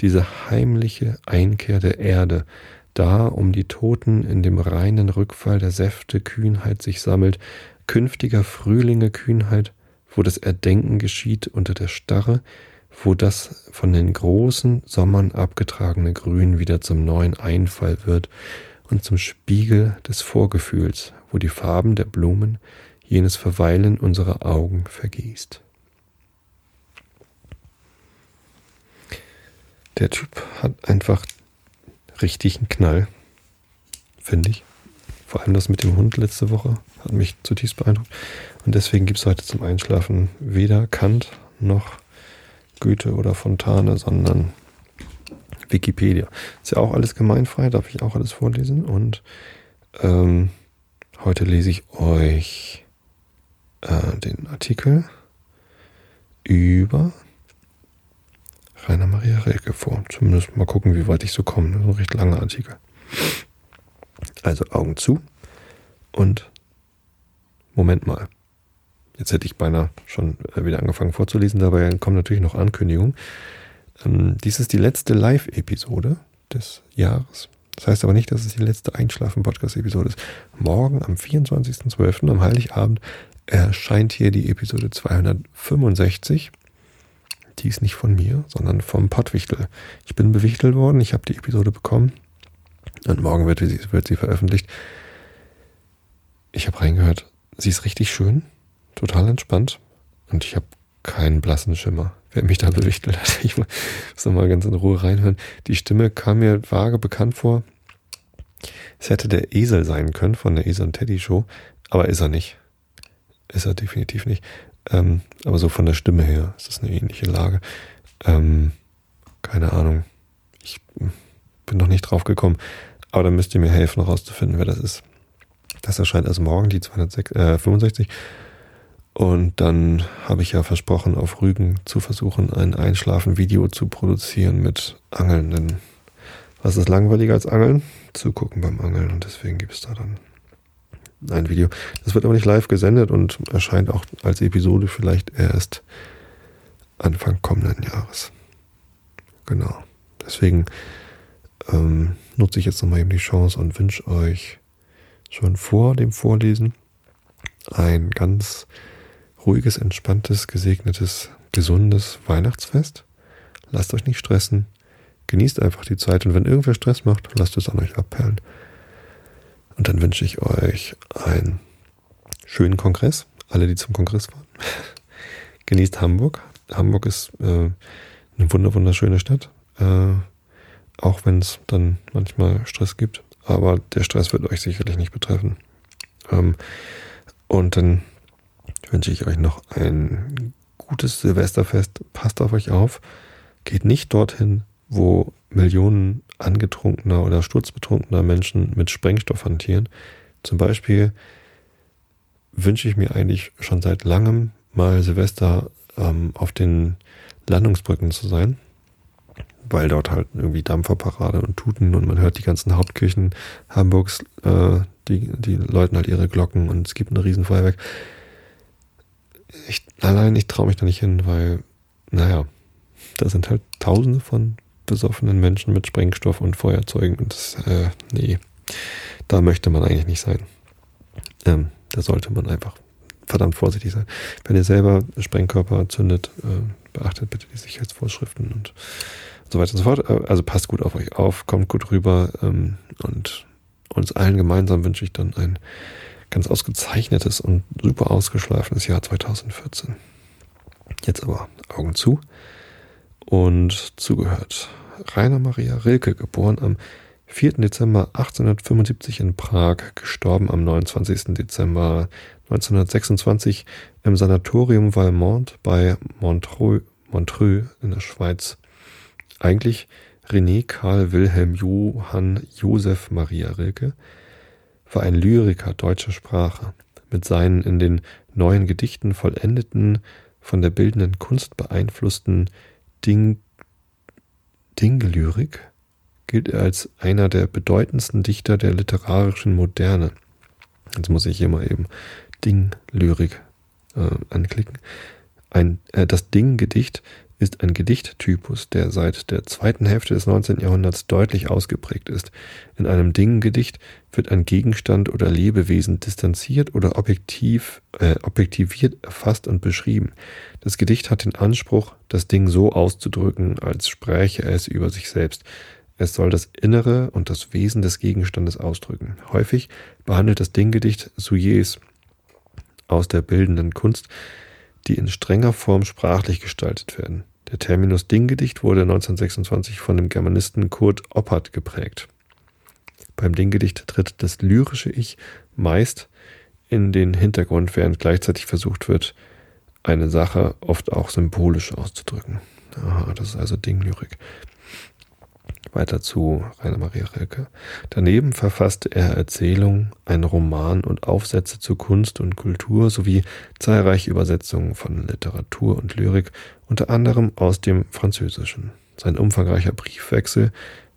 diese heimliche Einkehr der Erde, da um die Toten in dem reinen Rückfall der Säfte Kühnheit sich sammelt, künftiger Frühlinge Kühnheit, wo das Erdenken geschieht unter der Starre, wo das von den großen Sommern abgetragene Grün wieder zum neuen Einfall wird und zum Spiegel des Vorgefühls, wo die Farben der Blumen jenes Verweilen unserer Augen vergießt. Der Typ hat einfach richtig einen Knall, finde ich. Vor allem das mit dem Hund letzte Woche hat mich zutiefst beeindruckt. Und deswegen gibt es heute zum Einschlafen weder Kant noch Goethe oder Fontane, sondern Wikipedia. Ist ja auch alles gemeinfrei, darf ich auch alles vorlesen. Und ähm, heute lese ich euch äh, den Artikel über Rainer Maria Rilke vor. Zumindest mal gucken, wie weit ich so komme. Das ist ein recht langer Artikel. Also Augen zu und Moment mal. Jetzt hätte ich beinahe schon äh, wieder angefangen vorzulesen, dabei kommen natürlich noch Ankündigungen. Ähm, dies ist die letzte Live-Episode des Jahres. Das heißt aber nicht, dass es die letzte Einschlafen-Podcast-Episode ist. Morgen am 24.12. am Heiligabend erscheint hier die Episode 265. Die ist nicht von mir, sondern vom Pottwichtel. Ich bin bewichtelt worden, ich habe die Episode bekommen und morgen wird sie, wird sie veröffentlicht. Ich habe reingehört, sie ist richtig schön, total entspannt und ich habe keinen blassen Schimmer, wer mich da bewichtelt hat. Ich muss nochmal ganz in Ruhe reinhören. Die Stimme kam mir vage bekannt vor. Es hätte der Esel sein können von der Esel und Teddy Show, aber ist er nicht. Ist er definitiv nicht. Ähm, aber so von der Stimme her ist das eine ähnliche Lage. Ähm, keine Ahnung. Ich bin noch nicht drauf gekommen. Aber da müsst ihr mir helfen, herauszufinden, wer das ist. Das erscheint erst morgen, die 265. Äh, Und dann habe ich ja versprochen, auf Rügen zu versuchen, ein Einschlafen-Video zu produzieren mit Angelnden. Was ist langweiliger als Angeln? Zugucken beim Angeln. Und deswegen gibt es da dann ein Video. Das wird aber nicht live gesendet und erscheint auch als Episode vielleicht erst Anfang kommenden Jahres. Genau. Deswegen ähm, nutze ich jetzt nochmal eben die Chance und wünsche euch schon vor dem Vorlesen ein ganz ruhiges, entspanntes, gesegnetes, gesundes Weihnachtsfest. Lasst euch nicht stressen. Genießt einfach die Zeit und wenn irgendwer Stress macht, lasst es an euch abperlen. Und dann wünsche ich euch einen schönen Kongress, alle, die zum Kongress waren. Genießt Hamburg. Hamburg ist äh, eine wunderschöne Stadt. Äh, auch wenn es dann manchmal Stress gibt. Aber der Stress wird euch sicherlich nicht betreffen. Ähm, und dann wünsche ich euch noch ein gutes Silvesterfest. Passt auf euch auf. Geht nicht dorthin, wo Millionen angetrunkener oder sturzbetrunkener Menschen mit Sprengstoff hantieren. Zum Beispiel wünsche ich mir eigentlich schon seit langem mal Silvester ähm, auf den Landungsbrücken zu sein weil dort halt irgendwie Dampferparade und Tuten und man hört die ganzen Hauptkirchen Hamburgs, äh, die, die läuten halt ihre Glocken und es gibt ein Riesenfeuerwerk. Ich, allein, ich traue mich da nicht hin, weil, naja, da sind halt tausende von besoffenen Menschen mit Sprengstoff und Feuerzeugen und das, äh, nee, da möchte man eigentlich nicht sein. Ähm, da sollte man einfach verdammt vorsichtig sein. Wenn ihr selber Sprengkörper zündet, äh, beachtet bitte die Sicherheitsvorschriften und so weiter und so fort. Äh, also passt gut auf euch auf, kommt gut rüber ähm, und uns allen gemeinsam wünsche ich dann ein ganz ausgezeichnetes und super ausgeschlafenes Jahr 2014. Jetzt aber Augen zu und zugehört. Rainer Maria Rilke, geboren am 4. Dezember 1875 in Prag, gestorben am 29. Dezember 1926 im Sanatorium Valmont bei Montreux, Montreux in der Schweiz. Eigentlich René Karl Wilhelm Johann Joseph Maria Rilke war ein Lyriker deutscher Sprache. Mit seinen in den neuen Gedichten vollendeten, von der bildenden Kunst beeinflussten Ding, Dingelyrik gilt er als einer der bedeutendsten Dichter der literarischen Moderne. Jetzt muss ich hier mal eben Dinglyrik äh, anklicken. Ein, äh, das Ding-Gedicht ist ein Gedichttypus, der seit der zweiten Hälfte des 19. Jahrhunderts deutlich ausgeprägt ist. In einem Ding-Gedicht wird ein Gegenstand oder Lebewesen distanziert oder objektiv, äh, objektiviert erfasst und beschrieben. Das Gedicht hat den Anspruch, das Ding so auszudrücken, als spräche es über sich selbst. Es soll das Innere und das Wesen des Gegenstandes ausdrücken. Häufig behandelt das Dinggedicht Sujets aus der bildenden Kunst, die in strenger Form sprachlich gestaltet werden. Der Terminus Dinggedicht wurde 1926 von dem Germanisten Kurt Oppert geprägt. Beim Dinggedicht tritt das lyrische Ich meist in den Hintergrund, während gleichzeitig versucht wird, eine Sache oft auch symbolisch auszudrücken. Aha, das ist also Dinglyrik. Weiter zu Rainer Maria Rilke. Daneben verfasste er Erzählungen, einen Roman und Aufsätze zu Kunst und Kultur sowie zahlreiche Übersetzungen von Literatur und Lyrik, unter anderem aus dem Französischen. Sein umfangreicher Briefwechsel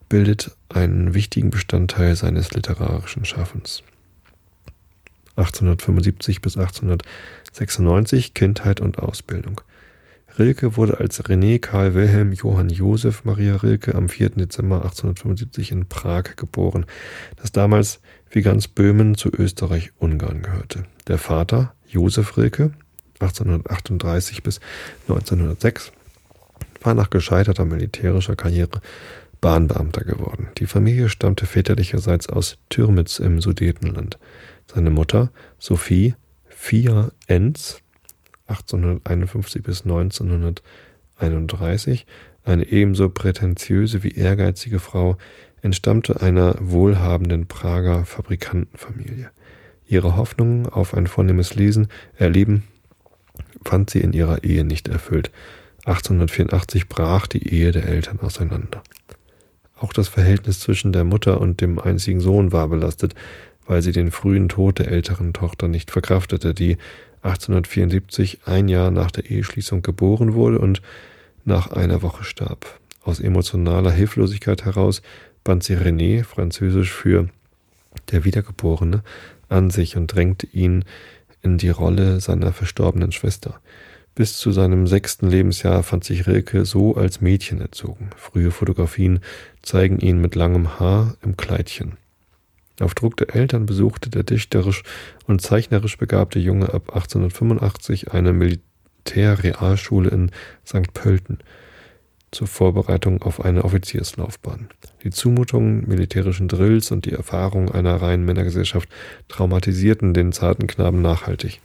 bildet einen wichtigen Bestandteil seines literarischen Schaffens. 1875 bis 1896 Kindheit und Ausbildung. Rilke wurde als René Karl Wilhelm Johann Josef Maria Rilke am 4. Dezember 1875 in Prag geboren, das damals wie ganz Böhmen zu Österreich-Ungarn gehörte. Der Vater, Josef Rilke, 1838 bis 1906, war nach gescheiterter militärischer Karriere Bahnbeamter geworden. Die Familie stammte väterlicherseits aus Türmitz im Sudetenland. Seine Mutter, Sophie Fia Enz, 1851 bis 1931, eine ebenso prätentiöse wie ehrgeizige Frau, entstammte einer wohlhabenden Prager Fabrikantenfamilie. Ihre Hoffnungen auf ein vornehmes Lesen, Erleben fand sie in ihrer Ehe nicht erfüllt. 1884 brach die Ehe der Eltern auseinander. Auch das Verhältnis zwischen der Mutter und dem einzigen Sohn war belastet, weil sie den frühen Tod der älteren Tochter nicht verkraftete, die 1874 ein Jahr nach der Eheschließung geboren wurde und nach einer Woche starb. Aus emotionaler Hilflosigkeit heraus band sie René, französisch für der Wiedergeborene, an sich und drängte ihn in die Rolle seiner verstorbenen Schwester. Bis zu seinem sechsten Lebensjahr fand sich Rilke so als Mädchen erzogen. Frühe Fotografien zeigen ihn mit langem Haar im Kleidchen. Auf Druck der Eltern besuchte der dichterisch und zeichnerisch begabte Junge ab 1885 eine Militärrealschule in St. Pölten zur Vorbereitung auf eine Offizierslaufbahn. Die Zumutungen militärischen Drills und die Erfahrung einer reinen Männergesellschaft traumatisierten den zarten Knaben nachhaltig.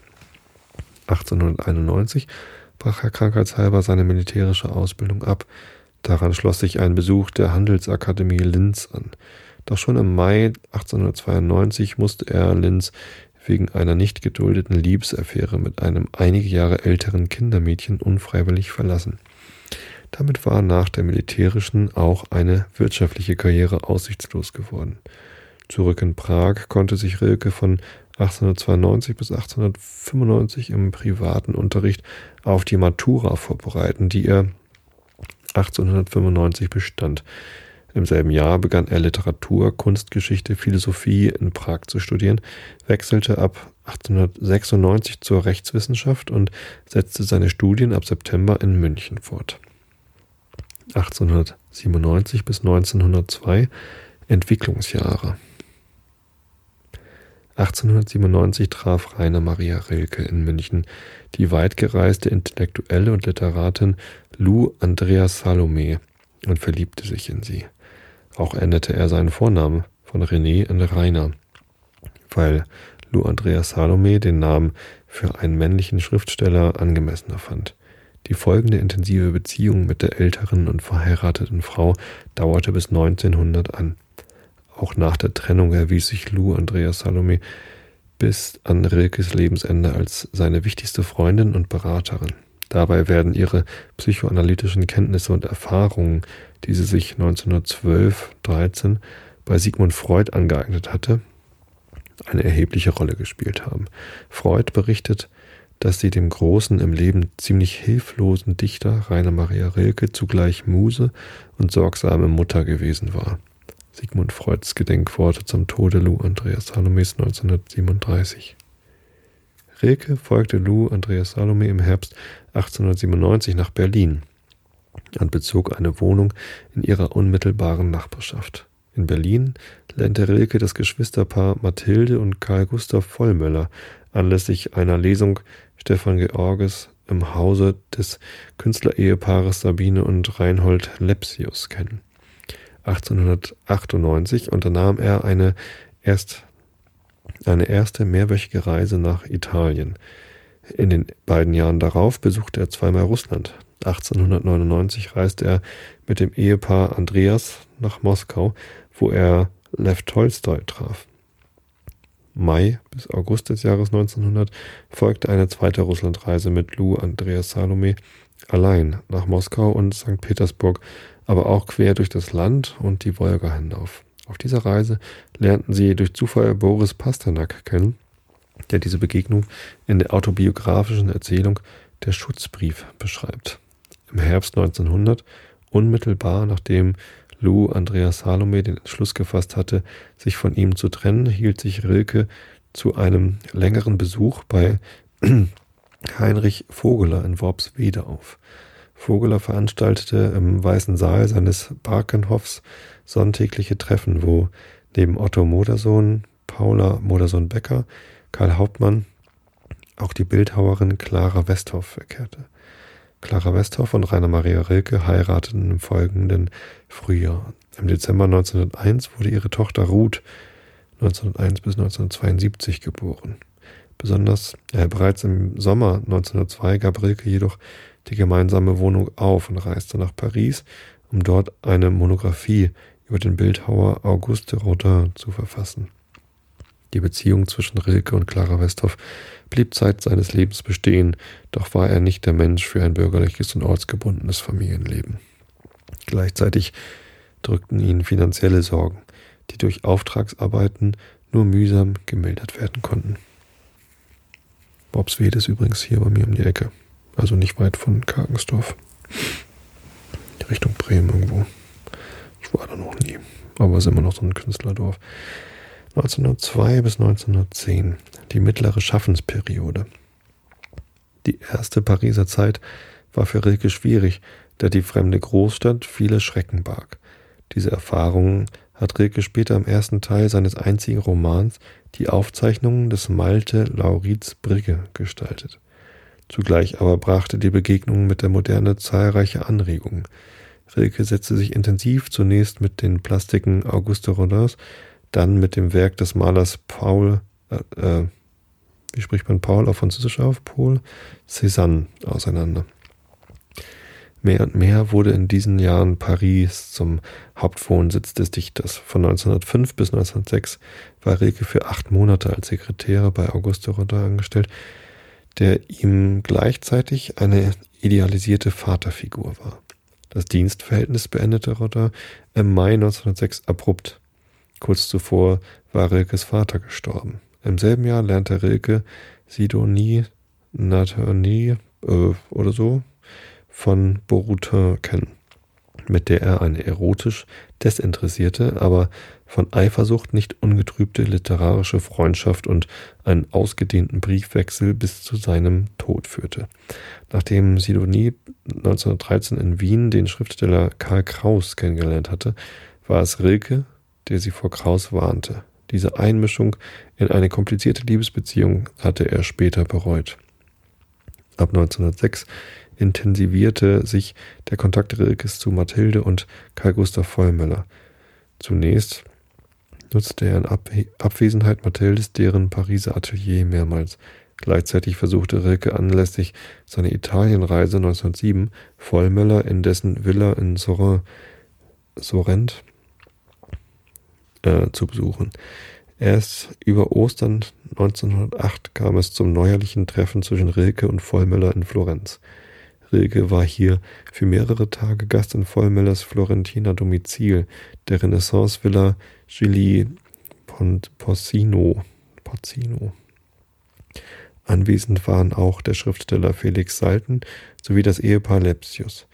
1891 brach er krankheitshalber seine militärische Ausbildung ab. Daran schloss sich ein Besuch der Handelsakademie Linz an. Doch schon im Mai 1892 musste er Linz wegen einer nicht geduldeten Liebesaffäre mit einem einige Jahre älteren Kindermädchen unfreiwillig verlassen. Damit war nach der militärischen auch eine wirtschaftliche Karriere aussichtslos geworden. Zurück in Prag konnte sich Rilke von 1892 bis 1895 im privaten Unterricht auf die Matura vorbereiten, die er 1895 bestand. Im selben Jahr begann er Literatur, Kunstgeschichte, Philosophie in Prag zu studieren, wechselte ab 1896 zur Rechtswissenschaft und setzte seine Studien ab September in München fort. 1897 bis 1902 Entwicklungsjahre. 1897 traf Rainer Maria Rilke in München die weitgereiste Intellektuelle und Literatin Lou Andrea Salome und verliebte sich in sie. Auch änderte er seinen Vornamen von René in Rainer, weil Lou Andreas Salome den Namen für einen männlichen Schriftsteller angemessener fand. Die folgende intensive Beziehung mit der älteren und verheirateten Frau dauerte bis 1900 an. Auch nach der Trennung erwies sich Lou Andreas Salome bis an Rilkes Lebensende als seine wichtigste Freundin und Beraterin. Dabei werden ihre psychoanalytischen Kenntnisse und Erfahrungen, die sie sich 1912-13 bei Sigmund Freud angeeignet hatte, eine erhebliche Rolle gespielt haben. Freud berichtet, dass sie dem großen, im Leben ziemlich hilflosen Dichter Rainer Maria Rilke zugleich Muse und sorgsame Mutter gewesen war. Sigmund Freuds Gedenkworte zum Tode Lou Andreas Salomes 1937. Rilke folgte Lou Andreas Salome im Herbst 1897 nach Berlin und bezog eine Wohnung in ihrer unmittelbaren Nachbarschaft. In Berlin lernte Rilke das Geschwisterpaar Mathilde und Karl Gustav Vollmöller anlässlich einer Lesung Stefan Georges im Hause des Künstlerehepaares Sabine und Reinhold Lepsius kennen. 1898 unternahm er eine erst eine erste mehrwöchige Reise nach Italien. In den beiden Jahren darauf besuchte er zweimal Russland. 1899 reiste er mit dem Ehepaar Andreas nach Moskau, wo er Lev Tolstoi traf. Mai bis August des Jahres 1900 folgte eine zweite Russlandreise mit Lou Andreas Salome allein nach Moskau und St. Petersburg, aber auch quer durch das Land und die Wolga hinauf. Auf dieser Reise lernten sie durch Zufall Boris Pasternak kennen, der diese Begegnung in der autobiografischen Erzählung Der Schutzbrief beschreibt. Im Herbst 1900, unmittelbar nachdem Lou Andreas Salome den Entschluss gefasst hatte, sich von ihm zu trennen, hielt sich Rilke zu einem längeren Besuch bei Heinrich Vogeler in Worpswede auf. Vogeler veranstaltete im Weißen Saal seines Barkenhoffs sonntägliche Treffen, wo neben Otto Modersohn, Paula Modersohn-Becker, Karl Hauptmann auch die Bildhauerin Clara Westhoff verkehrte. Clara Westhoff und Rainer Maria Rilke heirateten im folgenden Frühjahr. Im Dezember 1901 wurde ihre Tochter Ruth 1901 bis 1972 geboren. Besonders äh, bereits im Sommer 1902 gab Rilke jedoch die gemeinsame Wohnung auf und reiste nach Paris, um dort eine Monographie über den Bildhauer Auguste Rodin zu verfassen. Die Beziehung zwischen Rilke und Clara Westhoff blieb Zeit seines Lebens bestehen, doch war er nicht der Mensch für ein bürgerliches und ortsgebundenes Familienleben. Gleichzeitig drückten ihn finanzielle Sorgen, die durch Auftragsarbeiten nur mühsam gemildert werden konnten. Bobswede ist übrigens hier bei mir um die Ecke, also nicht weit von Karkensdorf. Richtung Bremen irgendwo. Ich war da noch nie, aber es ist immer noch so ein Künstlerdorf. 1902 bis 1910, die mittlere Schaffensperiode. Die erste Pariser Zeit war für Rilke schwierig, da die fremde Großstadt viele Schrecken barg. Diese Erfahrungen hat Rilke später im ersten Teil seines einzigen Romans Die Aufzeichnungen des Malte Lauritz Brigge gestaltet. Zugleich aber brachte die Begegnung mit der Moderne zahlreiche Anregungen. Rilke setzte sich intensiv zunächst mit den Plastiken Auguste Rodins dann mit dem Werk des Malers Paul, äh, äh, wie spricht man Paul auf Französisch auf? Paul Cézanne auseinander. Mehr und mehr wurde in diesen Jahren Paris zum Hauptwohnsitz des Dichters. Von 1905 bis 1906 war Rilke für acht Monate als Sekretär bei Auguste Rodin angestellt, der ihm gleichzeitig eine idealisierte Vaterfigur war. Das Dienstverhältnis beendete Rodin im Mai 1906 abrupt. Kurz zuvor war Rilkes Vater gestorben. Im selben Jahr lernte Rilke Sidonie Nathanie äh, oder so von Borutin kennen, mit der er eine erotisch desinteressierte, aber von Eifersucht nicht ungetrübte literarische Freundschaft und einen ausgedehnten Briefwechsel bis zu seinem Tod führte. Nachdem Sidonie 1913 in Wien den Schriftsteller Karl Kraus kennengelernt hatte, war es Rilke, der sie vor Kraus warnte. Diese Einmischung in eine komplizierte Liebesbeziehung hatte er später bereut. Ab 1906 intensivierte sich der Kontakt Rilkes zu Mathilde und Karl Gustav Vollmöller. Zunächst nutzte er in Abwesenheit Mathildes deren Pariser Atelier mehrmals. Gleichzeitig versuchte Rilke anlässlich seiner Italienreise 1907 Vollmöller in dessen Villa in Sorrent äh, zu besuchen. Erst über Ostern 1908 kam es zum neuerlichen Treffen zwischen Rilke und Vollmöller in Florenz. Rilke war hier für mehrere Tage Gast in Vollmöllers Florentiner Domizil, der Renaissance-Villa Porcino. Porcino. Anwesend waren auch der Schriftsteller Felix Salten sowie das Ehepaar Lepsius.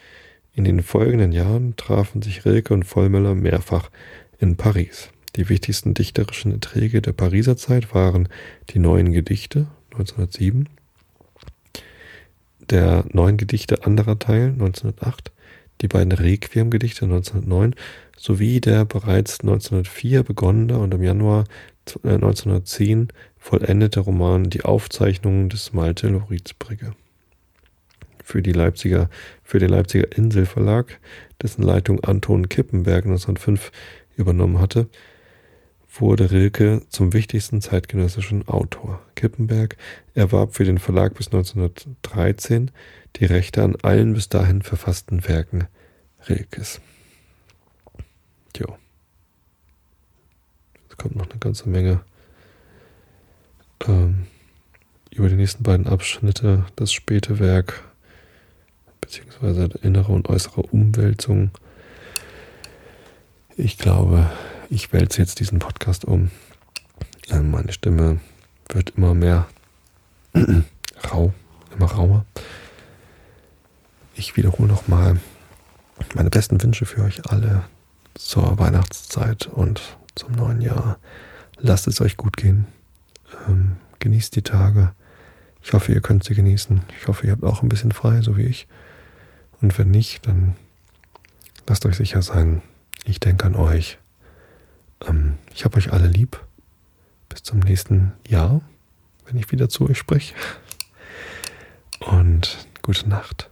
In den folgenden Jahren trafen sich Rilke und Vollmöller mehrfach in Paris. Die wichtigsten dichterischen Erträge der Pariser Zeit waren die Neuen Gedichte 1907, der Neuen Gedichte anderer Teil 1908, die beiden Requiem-Gedichte 1909 sowie der bereits 1904 begonnene und im Januar 1910 äh, vollendete Roman Die Aufzeichnungen des Malte Loritzbrigge. Für, die Leipziger, für den Leipziger Inselverlag, dessen Leitung Anton Kippenberg 1905 übernommen hatte, wurde Rilke zum wichtigsten zeitgenössischen Autor. Kippenberg erwarb für den Verlag bis 1913 die Rechte an allen bis dahin verfassten Werken Rilkes. Tja. Es kommt noch eine ganze Menge ähm, über die nächsten beiden Abschnitte, das späte Werk, beziehungsweise innere und äußere Umwälzung. Ich glaube, ich wälze jetzt diesen Podcast um. Ähm, meine Stimme wird immer mehr rau, immer rauer. Ich wiederhole nochmal meine besten Wünsche für euch alle zur Weihnachtszeit und zum neuen Jahr. Lasst es euch gut gehen. Ähm, genießt die Tage. Ich hoffe, ihr könnt sie genießen. Ich hoffe, ihr habt auch ein bisschen frei, so wie ich. Und wenn nicht, dann lasst euch sicher sein. Ich denke an euch. Ähm, ich habe euch alle lieb. Bis zum nächsten Jahr, wenn ich wieder zu euch spreche. Und gute Nacht.